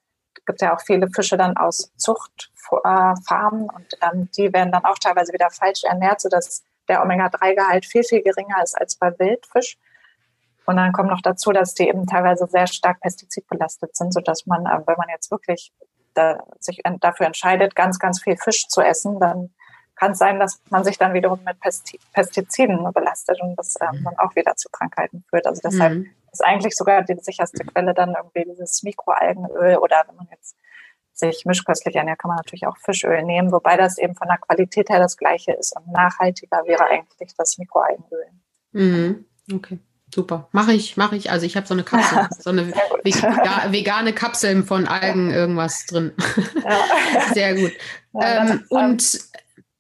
gibt ja auch viele Fische dann aus Zuchtfarmen und ähm, die werden dann auch teilweise wieder falsch ernährt, sodass der Omega-3-Gehalt viel, viel geringer ist als bei Wildfisch. Und dann kommt noch dazu, dass die eben teilweise sehr stark pestizidbelastet sind, sodass man, äh, wenn man jetzt wirklich da, sich dafür entscheidet, ganz, ganz viel Fisch zu essen, dann kann es sein, dass man sich dann wiederum mit Pestiziden belastet und das ähm, dann auch wieder zu Krankheiten führt. Also deshalb mhm. ist eigentlich sogar die sicherste Quelle dann irgendwie dieses Mikroalgenöl oder wenn man jetzt sich mischköstlich ernährt, kann man natürlich auch Fischöl nehmen, wobei das eben von der Qualität her das gleiche ist und nachhaltiger wäre eigentlich das Mikroalgenöl. Mhm. Okay. Super, mache ich, mache ich. Also ich habe so eine Kapsel, so eine vegane Kapsel von Algen irgendwas drin. Ja. Sehr gut. Ja, ähm, und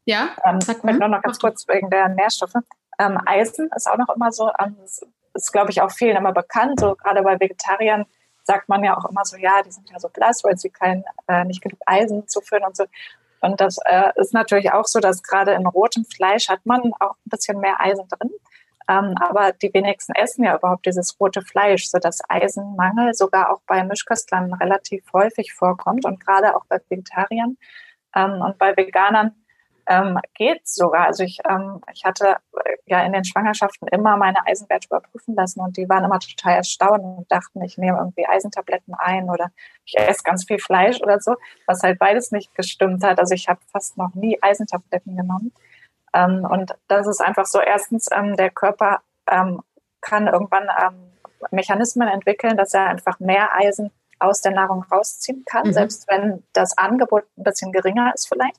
ja, ähm, sag mal. Nur noch ganz kurz wegen der Nährstoffe. Ähm, Eisen ist auch noch immer so, ähm, ist, ist glaube ich auch vielen immer bekannt. So gerade bei Vegetariern sagt man ja auch immer so, ja, die sind ja so blass, weil sie kein, äh, nicht genug Eisen zuführen und so. Und das äh, ist natürlich auch so, dass gerade in rotem Fleisch hat man auch ein bisschen mehr Eisen drin. Ähm, aber die wenigsten essen ja überhaupt dieses rote Fleisch, sodass Eisenmangel sogar auch bei Mischköstlern relativ häufig vorkommt und gerade auch bei Vegetariern. Ähm, und bei Veganern Ähm, geht sogar. Also ich, ähm, ich hatte äh, ja in den Schwangerschaften immer meine Eisenwerte überprüfen lassen und die waren immer total erstaunt und dachten, ich nehme irgendwie Eisentabletten ein oder ich esse ganz viel Fleisch oder so, was halt beides nicht gestimmt hat. Also ich habe fast noch nie Eisentabletten genommen. Ähm, und das ist einfach so, erstens, ähm, der Körper ähm, kann irgendwann ähm, Mechanismen entwickeln, dass er einfach mehr Eisen aus der Nahrung rausziehen kann, mhm. selbst wenn das Angebot ein bisschen geringer ist vielleicht.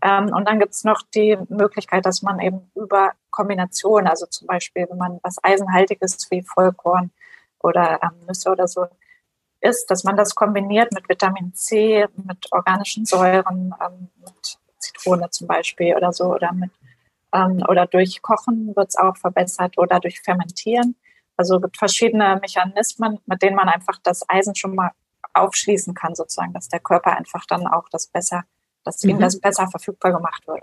Ähm, und dann gibt es noch die Möglichkeit, dass man eben über Kombinationen, also zum Beispiel, wenn man was Eisenhaltiges wie Vollkorn oder ähm, Nüsse oder so isst, dass man das kombiniert mit Vitamin C, mit organischen Säuren, mit Zitrone zum Beispiel oder so, oder mit ähm, oder durch Kochen wird es auch verbessert oder durch Fermentieren. Also es gibt verschiedene Mechanismen, mit denen man einfach das Eisen schon mal aufschließen kann, sozusagen, dass der Körper einfach dann auch das besser dass mhm. ihm das besser verfügbar gemacht wird.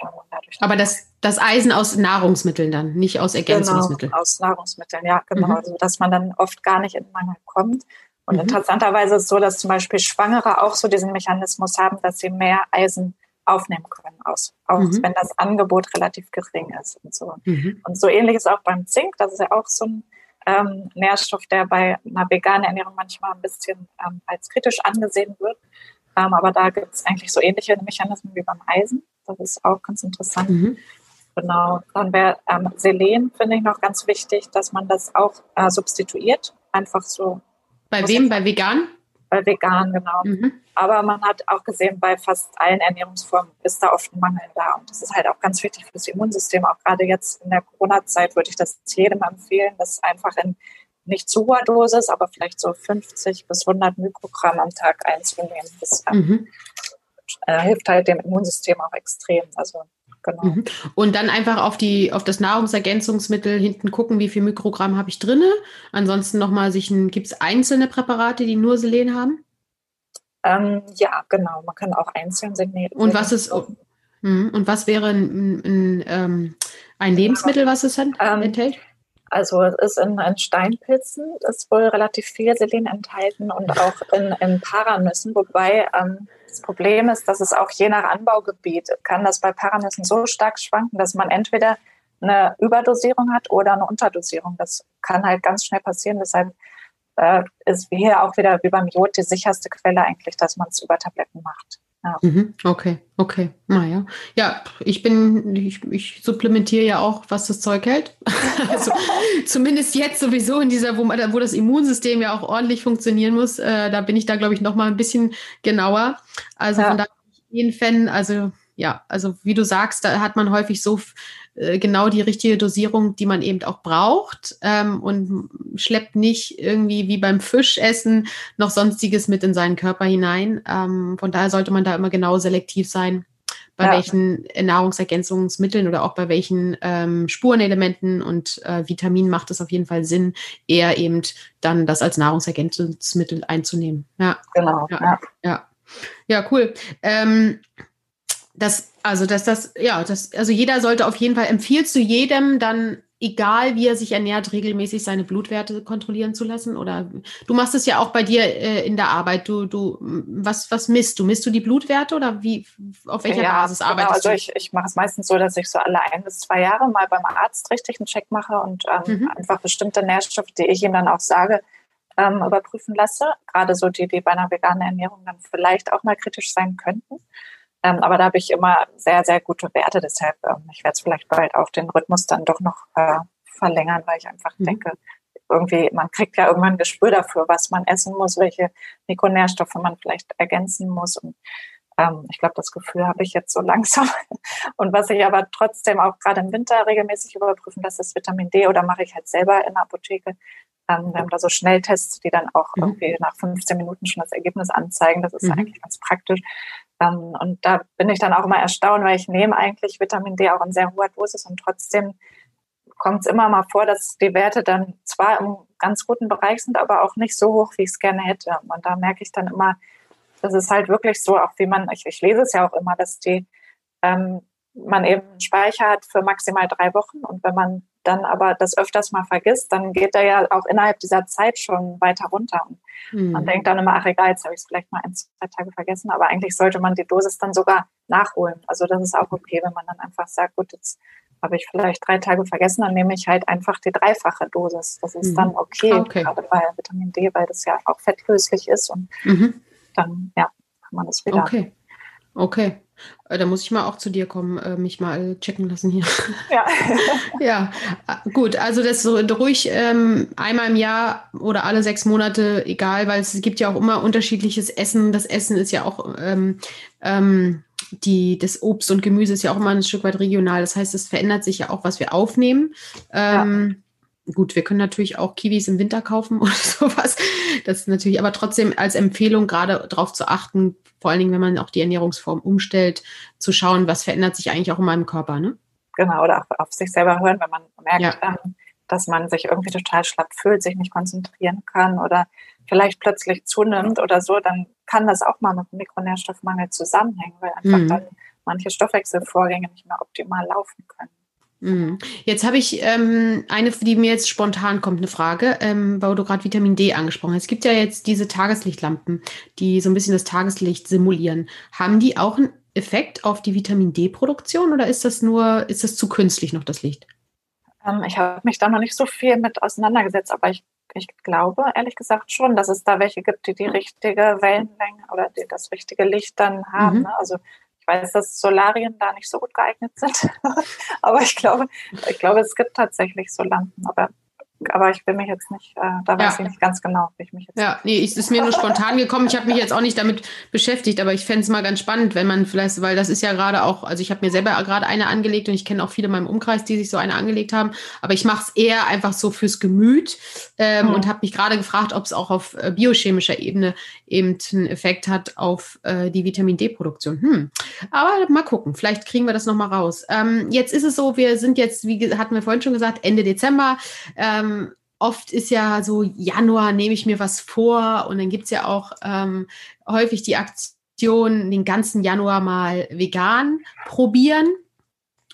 Aber das, das Eisen aus Nahrungsmitteln dann, nicht aus Ergänzungsmitteln? Genau, aus Nahrungsmitteln, ja, genau. Mhm. Also, dass man dann oft gar nicht in Mangel kommt. Und mhm. interessanterweise ist es so, dass zum Beispiel Schwangere auch so diesen Mechanismus haben, dass sie mehr Eisen aufnehmen können, aus, auch mhm. wenn das Angebot relativ gering ist und so. Mhm. Und so ähnlich ist auch beim Zink. Das ist ja auch so ein ähm, Nährstoff, der bei einer veganen Ernährung manchmal ein bisschen ähm, als kritisch angesehen wird. Ähm, aber da gibt es eigentlich so ähnliche Mechanismen wie beim Eisen. Das ist auch ganz interessant. Mhm. Genau. Dann wäre ähm, Selen, finde ich noch ganz wichtig, dass man das auch äh, substituiert. Einfach so. Bei wem? Bei vegan? Bei vegan, genau. Mhm. Aber man hat auch gesehen, bei fast allen Ernährungsformen ist da oft ein Mangel da. Und das ist halt auch ganz wichtig für das Immunsystem. Auch gerade jetzt in der Corona-Zeit würde ich das jedem empfehlen, das einfach in nicht zu hoher Dosis, aber vielleicht so 50 bis 100 Mikrogramm am Tag einzunehmen. Das ähm, mhm. äh, hilft halt dem Immunsystem auch extrem. Also genau. Mhm. Und dann einfach auf die auf das Nahrungsergänzungsmittel hinten gucken, wie viel Mikrogramm habe ich drinne. Ansonsten nochmal sich ein, gibt es einzelne Präparate, die nur Selen haben? Ähm, ja, genau. Man kann auch einzeln Selen. Und was ist mhm. und was wäre ein, ein, ein, ähm, ein Lebensmittel, was es ähm, enthält? Also es ist in, in Steinpilzen ist wohl relativ viel Selen enthalten und auch in, in Paranüssen, wobei ähm, Problem ist, dass es auch je nach Anbaugebiet kann das bei Paranüssen so stark schwanken, dass man entweder eine Überdosierung hat oder eine Unterdosierung. Das kann halt ganz schnell passieren. Deshalb äh, ist hier auch wieder wie beim Jod die sicherste Quelle eigentlich, dass man es über Tabletten macht. Ja. Mhm, okay, okay. Naja. Ja, ich bin, ich, ich supplementiere ja auch, was das Zeug hält. also zumindest jetzt sowieso in dieser, wo, wo das Immunsystem ja auch ordentlich funktionieren muss, äh, da bin ich da, glaube ich, noch mal ein bisschen genauer. Also ja. von daher bin ich Fan, also ja, also wie du sagst, da hat man häufig so äh, genau die richtige Dosierung, die man eben auch braucht ähm, und schleppt nicht irgendwie wie beim Fischessen noch sonstiges mit in seinen Körper hinein. Ähm, von daher sollte man da immer genau selektiv sein, bei ja. welchen Nahrungsergänzungsmitteln oder auch bei welchen ähm, Spurenelementen und äh, Vitaminen macht es auf jeden Fall Sinn, eher eben dann das als Nahrungsergänzungsmittel einzunehmen. Ja, genau. Ja, ja. ja cool. Ähm, das, also, dass das, ja, das, also jeder sollte auf jeden Fall, empfiehlst du jedem dann, egal wie er sich ernährt, regelmäßig seine Blutwerte kontrollieren zu lassen? Oder du machst es ja auch bei dir äh, in der Arbeit. Du, du, was, was misst du? Misst du die Blutwerte oder wie, auf welcher ja, Basis genau. arbeitest also du? Also ich, ich mache es meistens so, dass ich so alle ein bis zwei Jahre mal beim Arzt richtig einen Check mache und ähm, mhm. einfach bestimmte Nährstoffe, die ich ihm dann auch sage, ähm, überprüfen lasse. Gerade so die, die bei einer veganen Ernährung dann vielleicht auch mal kritisch sein könnten. Ähm, aber da habe ich immer sehr, sehr gute Werte. Deshalb, ähm, ich werde es vielleicht bald auch den Rhythmus dann doch noch äh, verlängern, weil ich einfach mhm. denke, irgendwie, man kriegt ja irgendwann ein Gespür dafür, was man essen muss, welche Mikronährstoffe man vielleicht ergänzen muss. Und ähm, ich glaube, das Gefühl habe ich jetzt so langsam. Und was ich aber trotzdem auch gerade im Winter regelmäßig überprüfen lasse, ist Vitamin D oder mache ich halt selber in der Apotheke. Ähm, wir haben da so Schnelltests, die dann auch mhm. irgendwie nach 15 Minuten schon das Ergebnis anzeigen. Das ist mhm. eigentlich ganz praktisch. Ähm, und da bin ich dann auch immer erstaunt, weil ich nehme eigentlich Vitamin D auch in sehr hoher Dosis und trotzdem kommt es immer mal vor, dass die Werte dann zwar im ganz guten Bereich sind, aber auch nicht so hoch, wie ich es gerne hätte. Und da merke ich dann immer, das ist halt wirklich so, auch wie man, ich, ich lese es ja auch immer, dass die ähm, man eben Speicher hat für maximal drei Wochen und wenn man dann aber das öfters mal vergisst, dann geht er ja auch innerhalb dieser Zeit schon weiter runter. Und mhm. man denkt dann immer, ach egal, jetzt habe ich es vielleicht mal ein, zwei Tage vergessen, aber eigentlich sollte man die Dosis dann sogar nachholen. Also das ist auch okay, wenn man dann einfach sagt, gut, jetzt habe ich vielleicht drei Tage vergessen, dann nehme ich halt einfach die dreifache Dosis. Das ist mhm. dann okay, okay, gerade bei Vitamin D, weil das ja auch fettlöslich ist und mhm. dann, ja, kann man das wieder. Okay. Okay. Äh, da muss ich mal auch zu dir kommen, äh, mich mal checken lassen hier. Ja. ja, äh, gut. Also das ruhig ähm, einmal im Jahr oder alle sechs Monate, egal, weil es gibt ja auch immer unterschiedliches Essen. Das Essen ist ja auch ähm, ähm, die, das Obst und Gemüse ist ja auch immer ein Stück weit regional. Das heißt, es verändert sich ja auch, was wir aufnehmen. Ähm, ja. Gut, wir können natürlich auch Kiwis im Winter kaufen oder sowas. Das ist natürlich, aber trotzdem als Empfehlung, gerade darauf zu achten, vor allen Dingen, wenn man auch die Ernährungsform umstellt, zu schauen, was verändert sich eigentlich auch in meinem Körper, ne? Genau, oder auch auf sich selber hören, wenn man merkt, ja. ähm, dass man sich irgendwie total schlapp fühlt, sich nicht konzentrieren kann oder vielleicht plötzlich zunimmt oder so, dann kann das auch mal mit Mikronährstoffmangel zusammenhängen, weil einfach mhm. dann manche Stoffwechselvorgänge nicht mehr optimal laufen können. Mhm. Jetzt habe ich ähm, eine, die mir jetzt spontan kommt, eine Frage, ähm, weil du gerade Vitamin D angesprochen hast. Es gibt ja jetzt diese Tageslichtlampen, die so ein bisschen das Tageslicht simulieren. Haben die auch einen Effekt auf die Vitamin D-Produktion oder ist das nur, ist das zu künstlich noch das Licht? Ähm, ich habe mich da noch nicht so viel mit auseinandergesetzt, aber ich, ich glaube ehrlich gesagt schon, dass es da welche gibt, die die richtige Wellenlänge oder die das richtige Licht dann haben. Mhm. Ne? Also ich weiß, dass Solarien da nicht so gut geeignet sind, aber ich glaube, ich glaube, es gibt tatsächlich so Lampen. Aber aber ich will mich jetzt nicht, äh, da weiß ja. ich nicht ganz genau, wie ich mich jetzt. Ja, nee, es ist mir nur spontan gekommen. Ich habe mich jetzt auch nicht damit beschäftigt, aber ich fände es mal ganz spannend, wenn man vielleicht, weil das ist ja gerade auch, also ich habe mir selber gerade eine angelegt und ich kenne auch viele in meinem Umkreis, die sich so eine angelegt haben, aber ich mache es eher einfach so fürs Gemüt ähm, mhm. und habe mich gerade gefragt, ob es auch auf äh, biochemischer Ebene eben einen Effekt hat auf äh, die Vitamin D-Produktion. Hm. Aber mal gucken, vielleicht kriegen wir das nochmal raus. Ähm, jetzt ist es so, wir sind jetzt, wie hatten wir vorhin schon gesagt, Ende Dezember. Ähm, oft ist ja so, Januar nehme ich mir was vor und dann gibt es ja auch ähm, häufig die Aktion, den ganzen Januar mal vegan probieren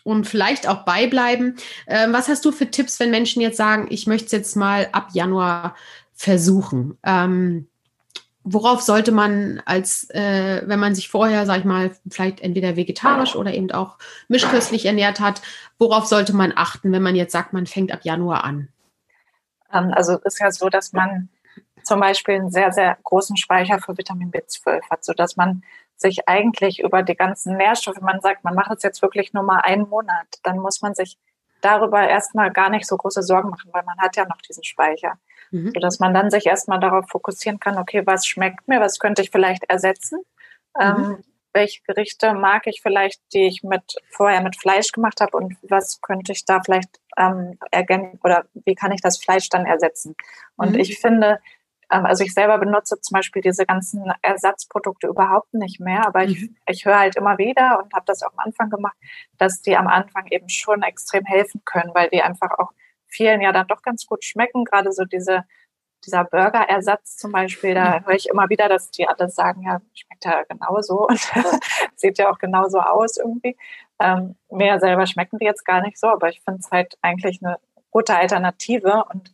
und vielleicht auch beibleiben. Ähm, was hast du für Tipps, wenn Menschen jetzt sagen, ich möchte es jetzt mal ab Januar versuchen? Ähm, worauf sollte man als, äh, wenn man sich vorher, sag ich mal, vielleicht entweder vegetarisch oder eben auch mischköstlich ernährt hat, worauf sollte man achten, wenn man jetzt sagt, man fängt ab Januar an? Ähm, also es ist ja so, dass man zum Beispiel einen sehr, sehr großen Speicher für Vitamin B12 hat, sodass man sich eigentlich über die ganzen Nährstoffe, man sagt, man macht es jetzt wirklich nur mal einen Monat, dann muss man sich darüber erstmal gar nicht so große Sorgen machen, weil man hat ja noch diesen Speicher. Mhm. Sodass man dann sich erstmal darauf fokussieren kann, okay, was schmeckt mir, was könnte ich vielleicht ersetzen? Mhm. Ähm, welche Gerichte mag ich vielleicht, die ich mit vorher mit Fleisch gemacht habe und was könnte ich da vielleicht ähm, ergänzen oder wie kann ich das Fleisch dann ersetzen? Und mhm. ich finde, ähm, also ich selber benutze zum Beispiel diese ganzen Ersatzprodukte überhaupt nicht mehr, aber mhm. ich, ich höre halt immer wieder und habe das auch am Anfang gemacht, dass die am Anfang eben schon extrem helfen können, weil die einfach auch vielen ja dann doch ganz gut schmecken, gerade so diese dieser Burger-Ersatz zum Beispiel, da höre ich immer wieder, dass die alle sagen, ja, schmeckt ja genauso und sieht ja auch genauso aus irgendwie. Ähm, mir selber schmecken die jetzt gar nicht so, aber ich finde es halt eigentlich eine gute Alternative und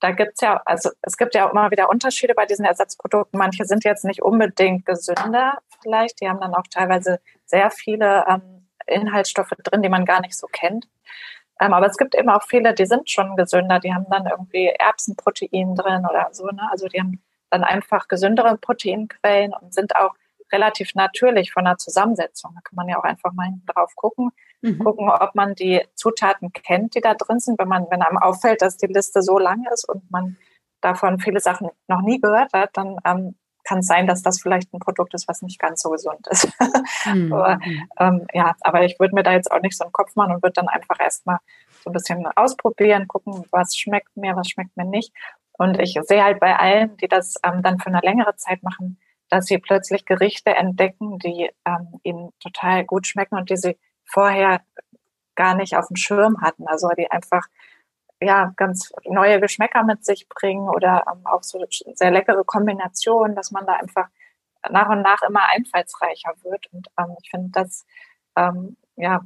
da gibt's ja, also es gibt ja auch immer wieder Unterschiede bei diesen Ersatzprodukten. Manche sind jetzt nicht unbedingt gesünder vielleicht, die haben dann auch teilweise sehr viele ähm, Inhaltsstoffe drin, die man gar nicht so kennt. Ähm, aber es gibt eben auch viele, die sind schon gesünder, die haben dann irgendwie Erbsenprotein drin oder so. Ne? Also die haben dann einfach gesündere Proteinquellen und sind auch relativ natürlich von der Zusammensetzung. Da kann man ja auch einfach mal drauf gucken, mhm. gucken, ob man die Zutaten kennt, die da drin sind. Wenn man, wenn einem auffällt, dass die Liste so lang ist und man davon viele Sachen noch nie gehört hat, dann ähm, kann es sein, dass das vielleicht ein Produkt ist, was nicht ganz so gesund ist. Mhm. aber, ähm, ja, aber ich würde mir da jetzt auch nicht so einen Kopf machen und würde dann einfach erstmal so ein bisschen ausprobieren, gucken, was schmeckt mir, was schmeckt mir nicht. Und ich sehe halt bei allen, die das ähm, dann für eine längere Zeit machen, dass sie plötzlich Gerichte entdecken, die ähm, ihnen total gut schmecken und die sie vorher gar nicht auf dem Schirm hatten. Also die einfach ja, ganz neue Geschmäcker mit sich bringen oder ähm, auch so sehr leckere Kombinationen, dass man da einfach nach und nach immer einfallsreicher wird. Und ähm, ich finde, das ähm, ja,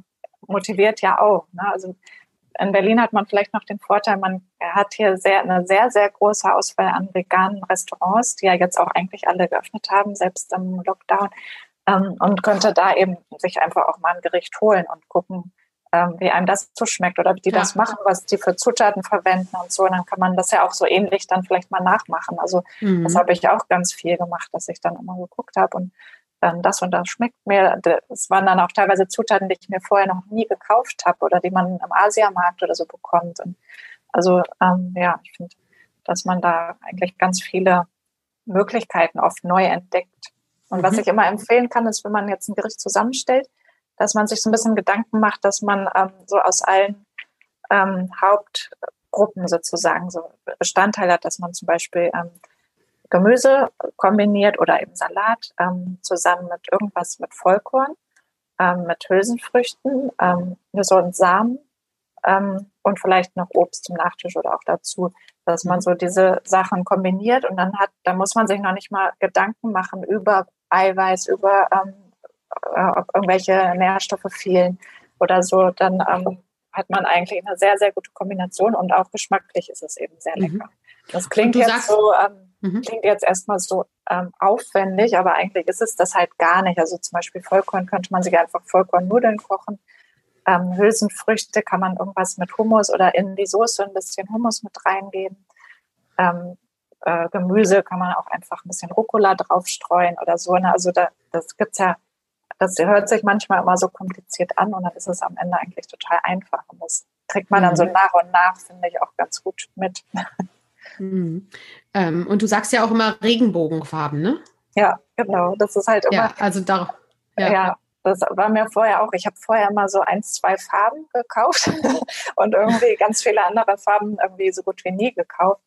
motiviert ja auch. Ne? Also in Berlin hat man vielleicht noch den Vorteil, man hat hier sehr, eine sehr, sehr große Auswahl an veganen Restaurants, die ja jetzt auch eigentlich alle geöffnet haben, selbst im Lockdown. Ähm, und könnte da eben sich einfach auch mal ein Gericht holen und gucken, ähm, wie einem das so schmeckt oder wie die ja. das machen, was die für Zutaten verwenden und so. Und dann kann man das ja auch so ähnlich dann vielleicht mal nachmachen. Also mhm. das habe ich auch ganz viel gemacht, dass ich dann immer geguckt habe und dann das und das schmeckt mir. Das waren dann auch teilweise Zutaten, die ich mir vorher noch nie gekauft habe oder die man im Asiamarkt oder so bekommt. Und also ähm, ja, ich finde, dass man da eigentlich ganz viele Möglichkeiten oft neu entdeckt. Und mhm. was ich immer empfehlen kann, ist, wenn man jetzt ein Gericht zusammenstellt, dass man sich so ein bisschen Gedanken macht, dass man ähm, so aus allen ähm, Hauptgruppen sozusagen so Bestandteile hat, dass man zum Beispiel ähm, Gemüse kombiniert oder eben Salat ähm, zusammen mit irgendwas mit Vollkorn, ähm, mit Hülsenfrüchten, ähm, gesunden Samen ähm, und vielleicht noch Obst zum Nachtisch oder auch dazu, dass man so diese Sachen kombiniert. Und dann hat, da muss man sich noch nicht mal Gedanken machen über Eiweiß, über ähm, äh, ob irgendwelche Nährstoffe fehlen oder so, dann ähm, hat man eigentlich eine sehr, sehr gute Kombination und auch geschmacklich ist es eben sehr mhm. lecker. Mhm. Das klingt jetzt so, ähm, mhm. klingt jetzt erstmal so ähm, aufwendig, aber eigentlich ist es das halt gar nicht. Also zum Beispiel Vollkorn könnte man sich einfach Vollkornnudeln kochen. Ähm, Hülsenfrüchte kann man irgendwas mit Hummus oder in die Soße ein bisschen Hummus mit reingeben. Ähm, äh, Gemüse kann man auch einfach ein bisschen Rucola draufstreuen oder so. Ne? Also da, das gibt's ja das hört sich manchmal immer so kompliziert an und dann ist es am Ende eigentlich total einfach. Und das kriegt man dann so mhm. nach und nach, finde ich, auch ganz gut mit. Mhm. Ähm, und du sagst ja auch immer Regenbogenfarben, ne? Ja, genau. Das ist halt immer. Ja, also da. Ja. ja. Das war mir vorher auch. Ich habe vorher immer so eins, zwei Farben gekauft und irgendwie ganz viele andere Farben irgendwie so gut wie nie gekauft.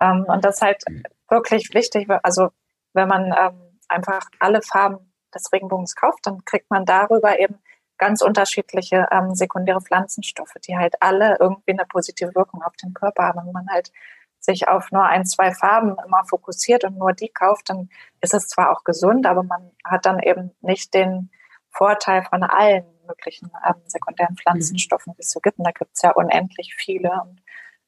Ähm, und das ist halt wirklich wichtig. Also wenn man ähm, einfach alle Farben des Regenbogens kauft, dann kriegt man darüber eben ganz unterschiedliche ähm, sekundäre Pflanzenstoffe, die halt alle irgendwie eine positive Wirkung auf den Körper haben. Wenn man halt sich auf nur ein, zwei Farben immer fokussiert und nur die kauft, dann ist es zwar auch gesund, aber man hat dann eben nicht den Vorteil von allen möglichen ähm, sekundären Pflanzenstoffen, die es so gibt. Und da gibt es ja unendlich viele. Und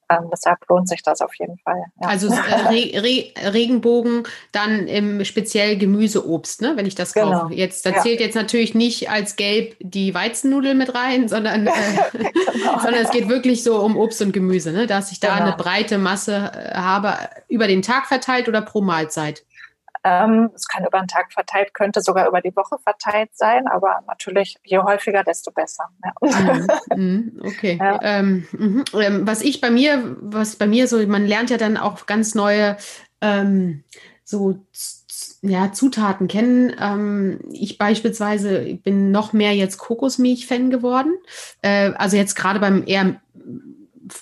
ähm, deshalb lohnt sich das auf jeden Fall. Ja. Also äh, Re Re Regenbogen, dann im speziell Gemüseobst, ne, wenn ich das genau. kaufe. Jetzt, da ja. zählt jetzt natürlich nicht als Gelb die Weizennudeln mit rein, sondern, äh, genau. sondern es geht wirklich so um Obst und Gemüse, ne, dass ich da genau. eine breite Masse äh, habe, über den Tag verteilt oder pro Mahlzeit. Ähm, es kann über den Tag verteilt, könnte sogar über die Woche verteilt sein, aber natürlich je häufiger, desto besser. Ja. Mhm, mhm okay. Ja. Ähm, mhm. ähm, was ich bei mir, was bei mir so, man lernt ja dann auch ganz neue ähm, so ja, Zutaten kennen. Ähm, ich beispielsweise bin noch mehr jetzt Kokosmilch-Fan geworden. Äh, also jetzt gerade beim eher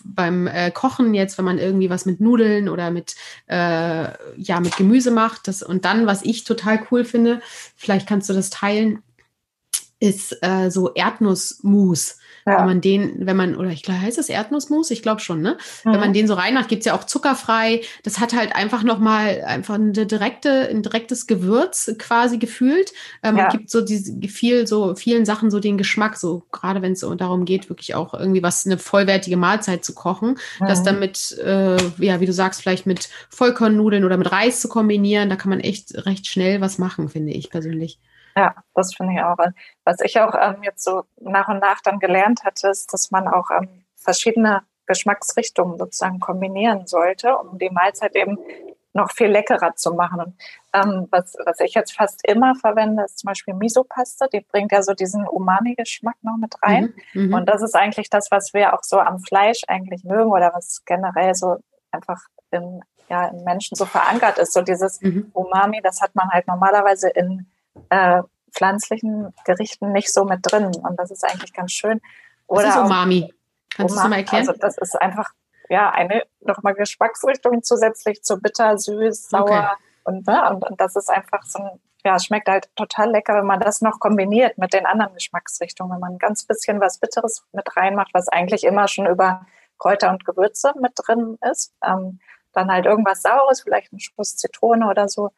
beim äh, Kochen jetzt, wenn man irgendwie was mit Nudeln oder mit, äh, ja, mit Gemüse macht. Das, und dann, was ich total cool finde, vielleicht kannst du das teilen, ist äh, so Erdnussmus. Ja. Wenn man den, wenn man, oder ich glaube, heißt das Erdnussmus? Ich glaube schon, ne? Mhm. Wenn man den so reinmacht, gibt's ja auch zuckerfrei. Das hat halt einfach nochmal einfach eine direkte, ein direktes Gewürz quasi gefühlt. Ähm, ja. gibt so diese viel, so vielen Sachen so den Geschmack, so gerade wenn es so darum geht, wirklich auch irgendwie was, eine vollwertige Mahlzeit zu kochen. Mhm. Das dann mit, äh, ja, wie du sagst, vielleicht mit Vollkornnudeln oder mit Reis zu kombinieren, da kann man echt recht schnell was machen, finde ich persönlich. Ja, das finde ich auch. Was ich auch ähm, jetzt so nach und nach dann gelernt hatte, ist, dass man auch ähm, verschiedene Geschmacksrichtungen sozusagen kombinieren sollte, um die Mahlzeit eben noch viel leckerer zu machen. Und, ähm, was, was ich jetzt fast immer verwende, ist zum Beispiel Miso-Paste. Die bringt ja so diesen Umami-Geschmack noch mit rein. Mhm, mhm, und das ist eigentlich das, was wir auch so am Fleisch eigentlich mögen oder was generell so einfach in, ja, in Menschen so verankert ist. So dieses mhm. Umami, das hat man halt normalerweise in äh, pflanzlichen Gerichten nicht so mit drin. Und das ist eigentlich ganz schön. Oder Was ist Umami? Kannst du das mal erklären? Also das ist einfach ja eine nochmal Geschmacksrichtung zusätzlich zu bitter, süß, sauer okay. und, ne, und, und das ist einfach so ein ja, schmeckt halt total lecker, wenn man das noch kombiniert mit den anderen Geschmacksrichtungen. Wenn man ein ganz bisschen was Bitteres mit reinmacht, was eigentlich immer schon über Kräuter und Gewürze mit drin ist. Ähm, dann halt irgendwas Saures, vielleicht ein Schuss Zitrone oder so.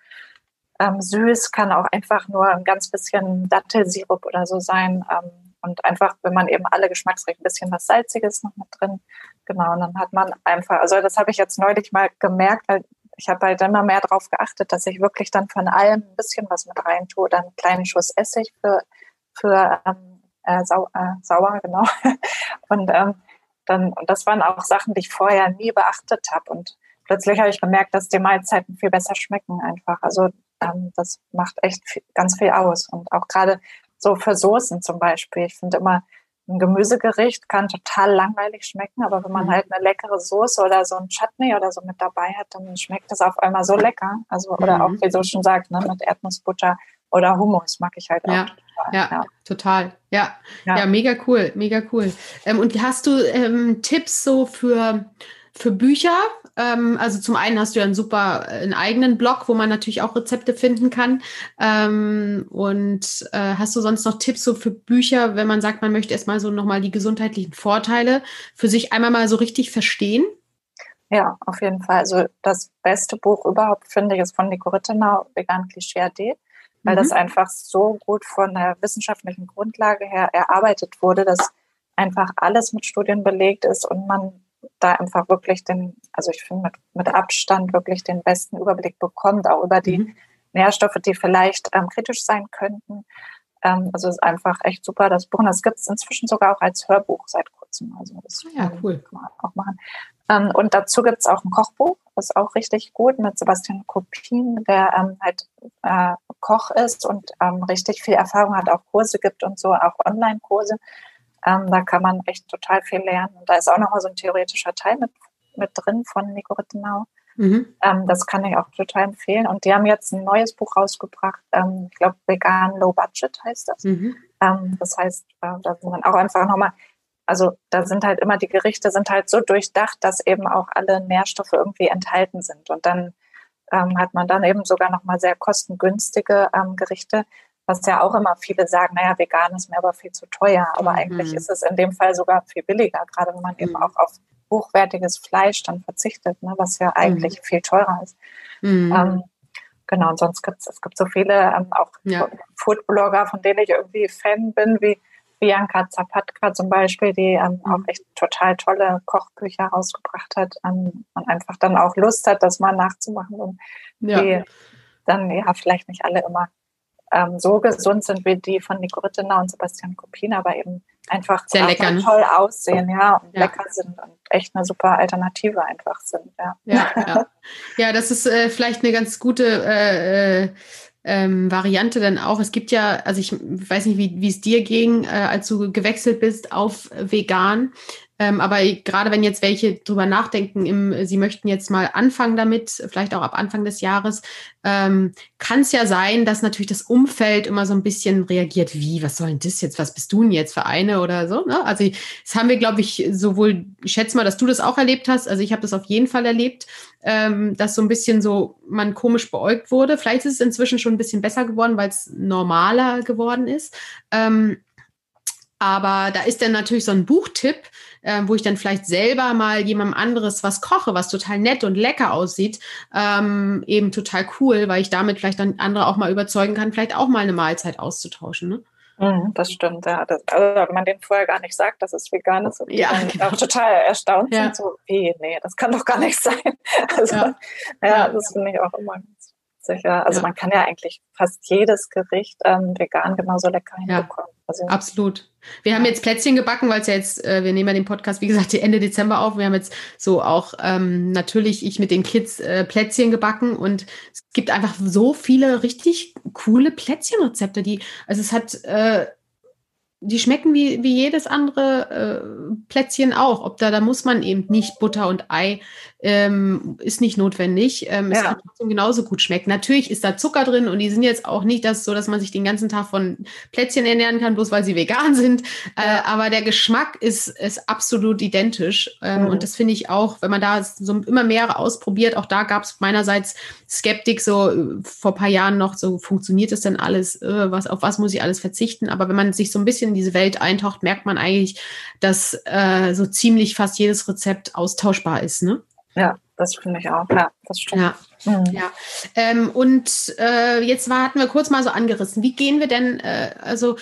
Ähm, süß kann auch einfach nur ein ganz bisschen Dattelsirup oder so sein. Ähm, und einfach, wenn man eben alle Geschmacksrichtungen, ein bisschen was Salziges noch mit drin. Genau, und dann hat man einfach, also das habe ich jetzt neulich mal gemerkt, weil ich habe halt immer mehr darauf geachtet, dass ich wirklich dann von allem ein bisschen was mit rein tue. Dann einen kleinen Schuss Essig für, für ähm, äh, sau, äh, sauer, genau. und ähm, dann, und das waren auch Sachen, die ich vorher nie beachtet habe. Und plötzlich habe ich gemerkt, dass die Mahlzeiten viel besser schmecken einfach. Also ähm, das macht echt viel, ganz viel aus. Und auch gerade so für Soßen zum Beispiel. Ich finde immer, ein Gemüsegericht kann total langweilig schmecken, aber wenn man mhm. halt eine leckere Soße oder so ein Chutney oder so mit dabei hat, dann schmeckt das auf einmal so lecker. Also, oder mhm. auch, wie so schon sagt, ne, mit Erdnussbutter oder Hummus mag ich halt auch. Ja. Total. Ja, ja, total. Ja. ja, ja, mega cool, mega cool. Ähm, und hast du ähm, Tipps so für, für Bücher? Ähm, also zum einen hast du ja einen super, äh, einen eigenen Blog, wo man natürlich auch Rezepte finden kann. Ähm, und äh, hast du sonst noch Tipps so für Bücher, wenn man sagt, man möchte erstmal so nochmal die gesundheitlichen Vorteile für sich einmal mal so richtig verstehen? Ja, auf jeden Fall. Also das beste Buch überhaupt finde ich ist von Nico Rittenau, Vegan Klischee AD, weil mhm. das einfach so gut von der wissenschaftlichen Grundlage her erarbeitet wurde, dass einfach alles mit Studien belegt ist und man da einfach wirklich den, also ich finde mit, mit Abstand wirklich den besten Überblick bekommt, auch über die mhm. Nährstoffe, die vielleicht ähm, kritisch sein könnten. Ähm, also es ist einfach echt super, das Buch. Und das gibt es inzwischen sogar auch als Hörbuch seit kurzem. Also das ah ja, cool. kann man auch machen. Ähm, und dazu gibt es auch ein Kochbuch, das ist auch richtig gut mit Sebastian Kopin, der ähm, halt äh, Koch ist und ähm, richtig viel Erfahrung hat, auch Kurse gibt und so, auch Online-Kurse. Ähm, da kann man echt total viel lernen. Und da ist auch nochmal so ein theoretischer Teil mit, mit drin von Nico Rittenau. Mhm. Ähm, das kann ich auch total empfehlen. Und die haben jetzt ein neues Buch rausgebracht. Ähm, ich glaube, Vegan Low Budget heißt das. Mhm. Ähm, das heißt, äh, da sind dann auch einfach nochmal, also da sind halt immer die Gerichte sind halt so durchdacht, dass eben auch alle Nährstoffe irgendwie enthalten sind. Und dann ähm, hat man dann eben sogar nochmal sehr kostengünstige ähm, Gerichte, was ja auch immer viele sagen, naja, vegan ist mir aber viel zu teuer. Aber mhm. eigentlich ist es in dem Fall sogar viel billiger, gerade wenn man mhm. eben auch auf hochwertiges Fleisch dann verzichtet, ne, was ja eigentlich mhm. viel teurer ist. Mhm. Ähm, genau, und sonst gibt es, es gibt so viele ähm, auch ja. Foodblogger, von denen ich irgendwie Fan bin, wie Bianca Zapatka zum Beispiel, die ähm, mhm. auch echt total tolle Kochbücher rausgebracht hat ähm, und einfach dann auch Lust hat, das mal nachzumachen und ja. die dann ja vielleicht nicht alle immer ähm, so gesund sind wie die von Nico Rittenau und Sebastian Kopin, aber eben einfach Sehr lecker, ne? toll aussehen, ja, und ja. lecker sind und echt eine super Alternative einfach sind, ja. Ja, ja. ja das ist äh, vielleicht eine ganz gute äh, äh ähm, Variante dann auch. Es gibt ja, also ich weiß nicht, wie es dir ging, äh, als du gewechselt bist auf vegan. Ähm, aber gerade wenn jetzt welche drüber nachdenken, im, sie möchten jetzt mal anfangen damit, vielleicht auch ab Anfang des Jahres, ähm, kann es ja sein, dass natürlich das Umfeld immer so ein bisschen reagiert, wie, was soll denn das jetzt, was bist du denn jetzt für eine oder so. Ne? Also das haben wir, glaube ich, sowohl, ich schätze mal, dass du das auch erlebt hast, also ich habe das auf jeden Fall erlebt, ähm, dass so ein bisschen so man komisch beäugt wurde. Vielleicht ist es inzwischen schon ein bisschen besser geworden, weil es normaler geworden ist. Ähm, aber da ist dann natürlich so ein Buchtipp, äh, wo ich dann vielleicht selber mal jemandem anderes was koche, was total nett und lecker aussieht, ähm, eben total cool, weil ich damit vielleicht dann andere auch mal überzeugen kann, vielleicht auch mal eine Mahlzeit auszutauschen. Ne? Mhm, das stimmt, ja. Das, also wenn man den vorher gar nicht sagt, dass es vegan ist und ja, dann genau. auch total erstaunt ja. sind, so, wie, nee, das kann doch gar nicht sein. Also, ja, ja das finde ich auch immer ganz sicher. Also man kann ja eigentlich fast jedes Gericht ähm, vegan genauso lecker hinbekommen. Also, Absolut. Wir haben jetzt Plätzchen gebacken, weil es ja jetzt, äh, wir nehmen ja den Podcast, wie gesagt, Ende Dezember auf. Wir haben jetzt so auch ähm, natürlich ich mit den Kids äh, Plätzchen gebacken und es gibt einfach so viele richtig coole Plätzchenrezepte, die, also es hat äh, die schmecken wie, wie jedes andere äh, Plätzchen auch. Ob da, da muss man eben nicht Butter und Ei, ähm, ist nicht notwendig. Ähm, ja. Es kann trotzdem genauso gut schmecken. Natürlich ist da Zucker drin und die sind jetzt auch nicht das so, dass man sich den ganzen Tag von Plätzchen ernähren kann, bloß weil sie vegan sind. Äh, ja. Äh, aber der Geschmack ist, ist absolut identisch. Ähm, mhm. Und das finde ich auch, wenn man da so immer mehr ausprobiert, auch da gab es meinerseits Skeptik so äh, vor paar Jahren noch, so funktioniert das denn alles, äh, was, auf was muss ich alles verzichten? Aber wenn man sich so ein bisschen in diese Welt eintaucht, merkt man eigentlich, dass äh, so ziemlich fast jedes Rezept austauschbar ist. Ne? Ja, das finde ich auch. Ja, das stimmt. Ja. Mhm. ja. Ähm, und äh, jetzt war, hatten wir kurz mal so angerissen. Wie gehen wir denn, äh, also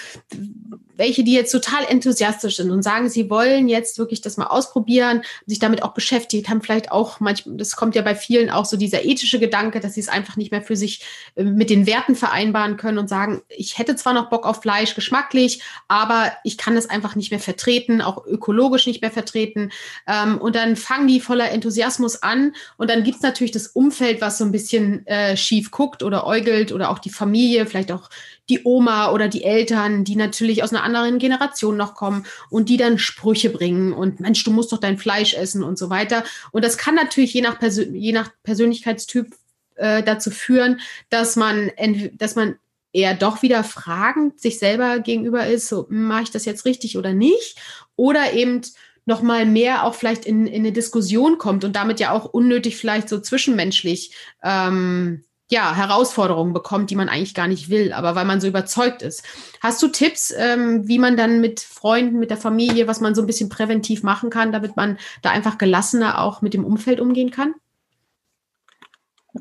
welche, die jetzt total enthusiastisch sind und sagen, sie wollen jetzt wirklich das mal ausprobieren, sich damit auch beschäftigt, haben vielleicht auch manchmal, das kommt ja bei vielen auch so dieser ethische Gedanke, dass sie es einfach nicht mehr für sich äh, mit den Werten vereinbaren können und sagen, ich hätte zwar noch Bock auf Fleisch, geschmacklich, aber ich kann es einfach nicht mehr vertreten, auch ökologisch nicht mehr vertreten. Ähm, und dann fangen die voller Enthusiasmus an und dann gibt es natürlich das Umfeld, was so ein bisschen äh, schief guckt oder äugelt oder auch die Familie, vielleicht auch die Oma oder die Eltern, die natürlich aus einer anderen Generation noch kommen und die dann Sprüche bringen und Mensch, du musst doch dein Fleisch essen und so weiter. Und das kann natürlich je nach, Persön je nach Persönlichkeitstyp äh, dazu führen, dass man, dass man eher doch wieder fragend sich selber gegenüber ist, so mache ich das jetzt richtig oder nicht? Oder eben noch mal mehr auch vielleicht in, in eine Diskussion kommt und damit ja auch unnötig vielleicht so zwischenmenschlich ähm, ja, Herausforderungen bekommt, die man eigentlich gar nicht will, aber weil man so überzeugt ist. Hast du Tipps, ähm, wie man dann mit Freunden, mit der Familie, was man so ein bisschen präventiv machen kann, damit man da einfach gelassener auch mit dem Umfeld umgehen kann?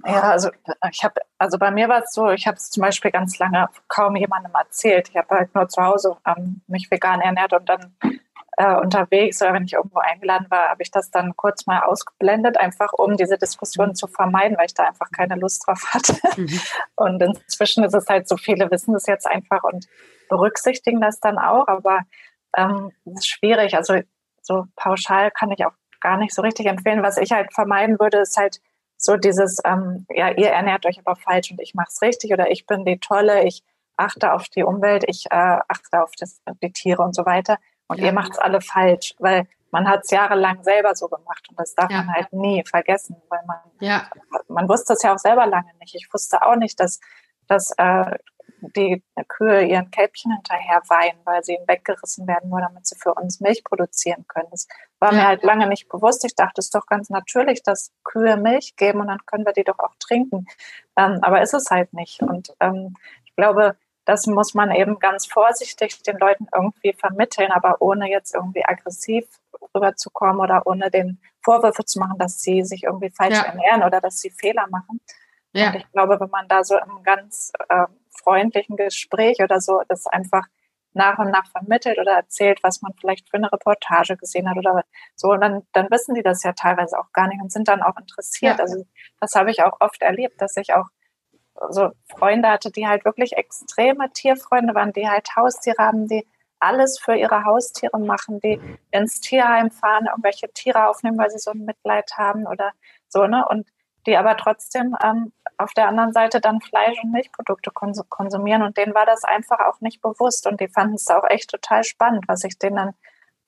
Ja, also ich habe, also bei mir war es so, ich habe es zum Beispiel ganz lange kaum jemandem erzählt. Ich habe halt nur zu Hause ähm, mich vegan ernährt und dann äh, unterwegs oder wenn ich irgendwo eingeladen war, habe ich das dann kurz mal ausgeblendet, einfach um diese Diskussion zu vermeiden, weil ich da einfach keine Lust drauf hatte. Mhm. Und inzwischen ist es halt so, viele wissen das jetzt einfach und berücksichtigen das dann auch, aber ähm, es ist schwierig. Also so pauschal kann ich auch gar nicht so richtig empfehlen. Was ich halt vermeiden würde, ist halt so dieses, ähm, ja, ihr ernährt euch aber falsch und ich mache es richtig oder ich bin die Tolle, ich achte auf die Umwelt, ich äh, achte auf das, die Tiere und so weiter. Und ja. ihr macht es alle falsch, weil man hat es jahrelang selber so gemacht und das darf ja. man halt nie vergessen, weil man, ja. man wusste es ja auch selber lange nicht. Ich wusste auch nicht, dass, dass äh, die Kühe ihren Kälbchen hinterher weinen, weil sie ihnen weggerissen werden, nur damit sie für uns Milch produzieren können. Das war ja. mir halt lange nicht bewusst. Ich dachte, es ist doch ganz natürlich, dass Kühe Milch geben und dann können wir die doch auch trinken. Ähm, aber ist es halt nicht. Und ähm, ich glaube, das muss man eben ganz vorsichtig den Leuten irgendwie vermitteln, aber ohne jetzt irgendwie aggressiv rüberzukommen oder ohne den Vorwürfe zu machen, dass sie sich irgendwie falsch ja. ernähren oder dass sie Fehler machen. Ja. Und ich glaube, wenn man da so im ganz äh, freundlichen Gespräch oder so das einfach nach und nach vermittelt oder erzählt, was man vielleicht für eine Reportage gesehen hat oder so, und dann, dann wissen die das ja teilweise auch gar nicht und sind dann auch interessiert. Ja. Also das habe ich auch oft erlebt, dass ich auch so Freunde hatte, die halt wirklich extreme Tierfreunde waren, die halt Haustiere haben, die alles für ihre Haustiere machen, die ins Tierheim fahren, irgendwelche Tiere aufnehmen, weil sie so ein Mitleid haben oder so, ne? Und die aber trotzdem ähm, auf der anderen Seite dann Fleisch- und Milchprodukte konsumieren. Und denen war das einfach auch nicht bewusst. Und die fanden es auch echt total spannend, was ich denen dann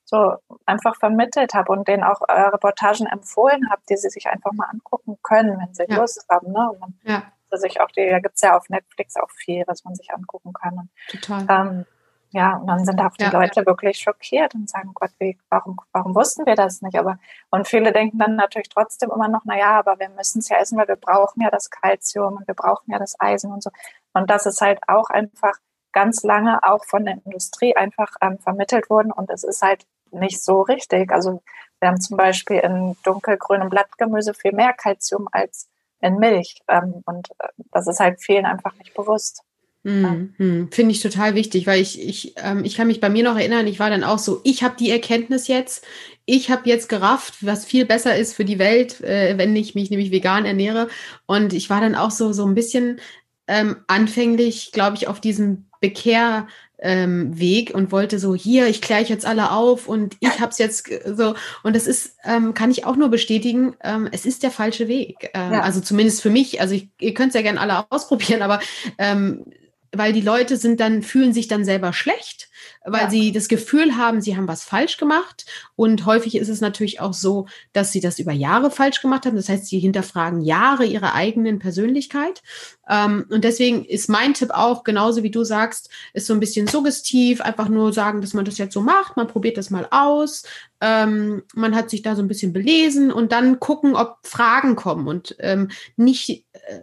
so einfach vermittelt habe und denen auch äh, Reportagen empfohlen habe, die sie sich einfach mal angucken können, wenn sie ja. Lust haben. Ne? Und man ja sich auch die, da gibt es ja auf Netflix auch viel, was man sich angucken kann. Total. Ähm, ja, und dann sind auch die ja. Leute wirklich schockiert und sagen, Gott, wie, warum, warum wussten wir das nicht? Aber, und viele denken dann natürlich trotzdem immer noch, na ja, aber wir müssen es ja essen, weil wir brauchen ja das Kalzium und wir brauchen ja das Eisen und so. Und das ist halt auch einfach ganz lange auch von der Industrie einfach ähm, vermittelt worden und es ist halt nicht so richtig. Also wir haben zum Beispiel in dunkelgrünem Blattgemüse viel mehr Kalzium als in Milch. Ähm, und äh, das ist halt vielen einfach nicht bewusst. Mhm. mhm. Finde ich total wichtig, weil ich, ich, ähm, ich kann mich bei mir noch erinnern, ich war dann auch so, ich habe die Erkenntnis jetzt, ich habe jetzt gerafft, was viel besser ist für die Welt, äh, wenn ich mich nämlich vegan ernähre. Und ich war dann auch so, so ein bisschen ähm, anfänglich, glaube ich, auf diesem Bekehr, ähm, Weg und wollte so, hier, ich kläre euch jetzt alle auf und ich habe es jetzt so. Und das ist, ähm, kann ich auch nur bestätigen, ähm, es ist der falsche Weg. Ähm, ja. Also zumindest für mich, also ich, ihr könnt es ja gerne alle ausprobieren, aber ähm, weil die Leute sind dann, fühlen sich dann selber schlecht, weil ja. sie das Gefühl haben, sie haben was falsch gemacht. Und häufig ist es natürlich auch so, dass sie das über Jahre falsch gemacht haben. Das heißt, sie hinterfragen Jahre ihrer eigenen Persönlichkeit. Ähm, und deswegen ist mein Tipp auch, genauso wie du sagst, ist so ein bisschen suggestiv, einfach nur sagen, dass man das jetzt so macht, man probiert das mal aus, ähm, man hat sich da so ein bisschen belesen und dann gucken, ob Fragen kommen und ähm, nicht äh,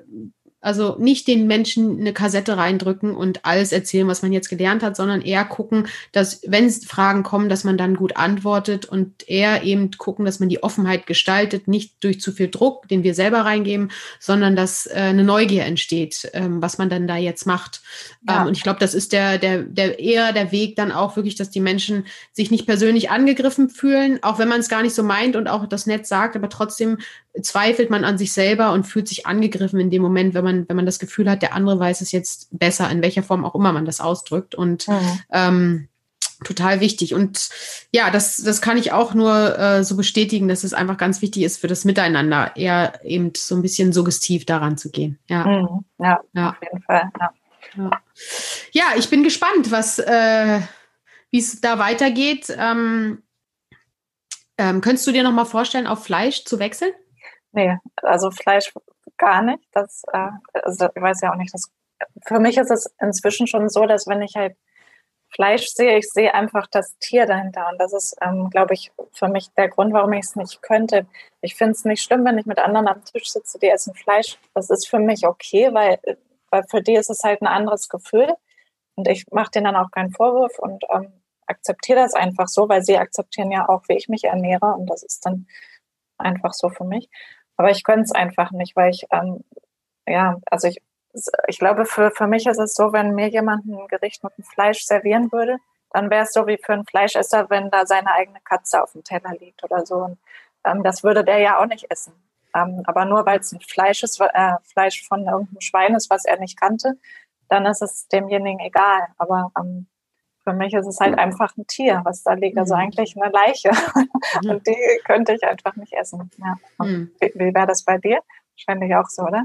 Also nicht den Menschen eine Kassette reindrücken und alles erzählen, was man jetzt gelernt hat, sondern eher gucken, dass, wenn Fragen kommen, dass man dann gut antwortet und eher eben gucken, dass man die Offenheit gestaltet, nicht durch zu viel Druck, den wir selber reingeben, sondern dass äh, eine Neugier entsteht, ähm, was man dann da jetzt macht. Ja. Ähm, und ich glaube, das ist der, der, der eher der Weg dann auch wirklich, dass die Menschen sich nicht persönlich angegriffen fühlen, auch wenn man es gar nicht so meint und auch das Netz sagt, aber trotzdem zweifelt man an sich selber und fühlt sich angegriffen in dem Moment, wenn man, wenn man das Gefühl hat, der andere weiß es jetzt besser, in welcher Form auch immer man das ausdrückt. Und mhm. ähm, total wichtig. Und ja, das, das kann ich auch nur äh, so bestätigen, dass es einfach ganz wichtig ist für das Miteinander, eher eben so ein bisschen suggestiv daran zu gehen. Ja, mhm. ja, ja, auf jeden Fall. Ja, ja. ja ich bin gespannt, was, äh, wie es da weitergeht. Ähm, ähm, könntest du dir noch mal vorstellen, auf Fleisch zu wechseln? Nee, also Fleisch gar nicht. Das, äh, also ich weiß ja auch nicht, dass für mich ist es inzwischen schon so, dass wenn ich halt Fleisch sehe, ich sehe einfach das Tier dahinter. Und das ist, ähm, glaube ich, für mich der Grund, warum ich es nicht könnte. Ich finde es nicht schlimm, wenn ich mit anderen am Tisch sitze, die essen Fleisch. Das ist für mich okay, weil, weil für die ist es halt ein anderes Gefühl. Und ich mache denen dann auch keinen Vorwurf und ähm, akzeptiere das einfach so, weil sie akzeptieren ja auch, wie ich mich ernähre. Und das ist dann einfach so für mich. Aber ich könnte es einfach nicht, weil ich, ähm, ja, also ich, ich glaube, für, für mich ist es so, wenn mir jemand ein Gericht mit dem Fleisch servieren würde, dann wäre es so wie für einen Fleischesser, wenn da seine eigene Katze auf dem Teller liegt oder so. Und ähm, das würde der ja auch nicht essen. Ähm, aber nur weil es ein Fleisch ist, äh, Fleisch von irgendeinem Schwein ist, was er nicht kannte, dann ist es demjenigen egal. Aber ähm, für mich ist es halt einfach ein Tier, was da liegt. Also mhm. eigentlich eine Leiche. Und die könnte ich einfach nicht essen. Ja. Mhm. Wie, wie wäre das bei dir? Wahrscheinlich auch so, oder?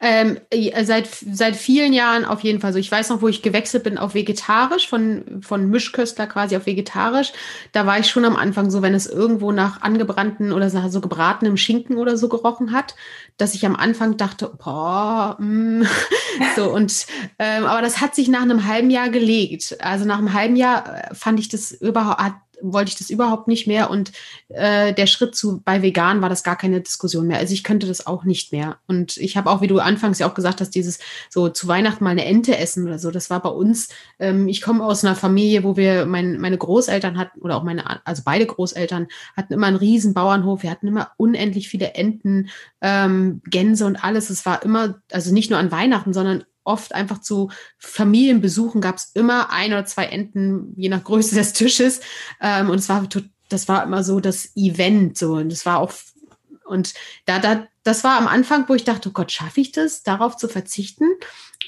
Ähm, seit, seit vielen Jahren auf jeden Fall so. Ich weiß noch, wo ich gewechselt bin auf vegetarisch, von, von Mischköstler quasi auf vegetarisch. Da war ich schon am Anfang so, wenn es irgendwo nach angebrannten oder so gebratenem Schinken oder so gerochen hat, dass ich am Anfang dachte, boah, mm. so und ähm, aber das hat sich nach einem halben Jahr gelegt. Also nach einem halben Jahr äh, fand ich das überhaupt, wollte ich das überhaupt nicht mehr und äh, der Schritt zu bei vegan war das gar keine Diskussion mehr. Also ich könnte das auch nicht mehr. Und ich habe auch, wie du anfangs ja auch gesagt hast, dieses so zu Weihnachten mal eine Ente essen oder so, das war bei uns, ähm, ich komme aus einer Familie, wo wir, mein, meine Großeltern hatten, oder auch meine, also beide Großeltern hatten immer einen riesen Bauernhof, wir hatten immer unendlich viele Enten, ähm, Gänse und alles. Es war immer, also nicht nur an Weihnachten, sondern oft einfach zu Familienbesuchen gab es immer ein oder zwei Enten, je nach Größe des Tisches. Ähm, und es war, das war immer so das Event, so. Und das war auch, und da, da, das war am Anfang, wo ich dachte, oh Gott, schaffe ich das, darauf zu verzichten?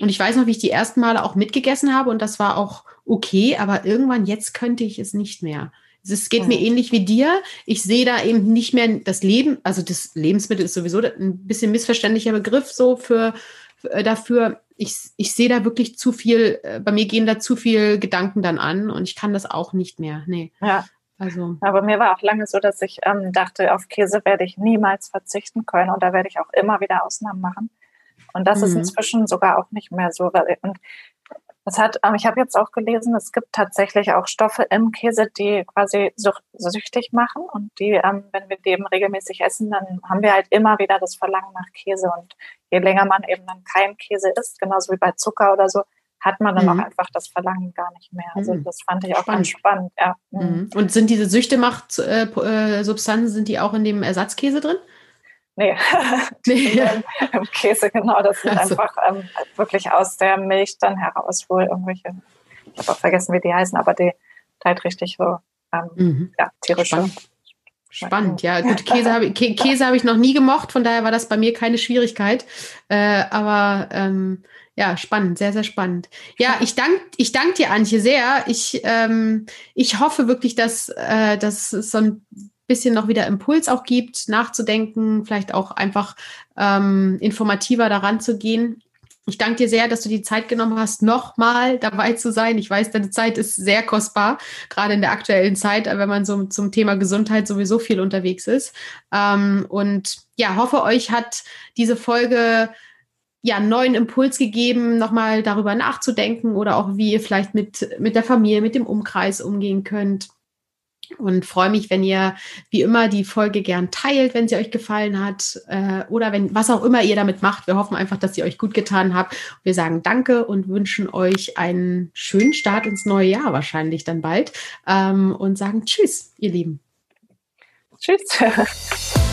Und ich weiß noch, wie ich die ersten Male auch mitgegessen habe und das war auch okay, aber irgendwann jetzt könnte ich es nicht mehr. Es geht mir ähnlich wie dir. Ich sehe da eben nicht mehr das Leben, also das Lebensmittel ist sowieso ein bisschen missverständlicher Begriff so für, für dafür ich, ich sehe da wirklich zu viel, äh, bei mir gehen da zu viel Gedanken dann an und ich kann das auch nicht mehr. Nee. Ja. Also. Aber mir war auch lange so, dass ich ähm, dachte, auf Käse werde ich niemals verzichten können und da werde ich auch immer wieder Ausnahmen machen. Und das mhm. ist inzwischen sogar auch nicht mehr so. Und das hat, ähm, ich habe jetzt auch gelesen, es gibt tatsächlich auch Stoffe im Käse, die quasi süchtig machen und die, ähm, wenn wir die eben regelmäßig essen, dann haben wir halt immer wieder das Verlangen nach Käse und je länger man eben dann kein Käse isst, genauso wie bei Zucker oder so, hat man dann mhm. auch einfach das Verlangen gar nicht mehr. Also mhm. das fand ich auch spannend. ganz spannend. Ja. Mhm. mhm. Und sind diese Süchtemacht-Substanzen, äh, sind die auch in dem Ersatzkäse drin? Nee, nee. im Käse, genau. Das sind also. einfach ähm, wirklich aus der Milch dann heraus wohl irgendwelche, ich habe auch vergessen, wie die heißen, aber die halt richtig so ähm, mhm. ja, tierische. Spannend. Spannend, ja. Gut, Käse habe ich, Käse hab ich noch nie gemocht, von daher war das bei mir keine Schwierigkeit. Äh, aber ähm, ja, spannend, sehr, sehr spannend. Ja, ich danke ich dank dir, Antje, sehr. Ich, ähm, ich hoffe wirklich, dass, äh, dass es so ein bisschen noch wieder Impuls auch gibt, nachzudenken, vielleicht auch einfach ähm, informativer daran zu gehen. Ich danke dir sehr, dass du die Zeit genommen hast, nochmal dabei zu sein. Ich weiß, deine Zeit ist sehr kostbar, gerade in der aktuellen Zeit, wenn man so zum Thema Gesundheit sowieso viel unterwegs ist. Ähm, und ja, hoffe, euch hat diese Folge ja, neuen Impuls gegeben, nochmal darüber nachzudenken oder auch wie ihr vielleicht mit, mit der Familie, mit dem Umkreis umgehen könnt. Und freue mich, wenn ihr wie immer die Folge gern teilt, wenn sie euch gefallen hat äh, oder wenn was auch immer ihr damit macht. Wir hoffen einfach, dass ihr euch gut getan habt. Wir sagen Danke und wünschen euch einen schönen Start ins neue Jahr wahrscheinlich dann bald ähm, und sagen Tschüss, ihr Lieben. Tschüss.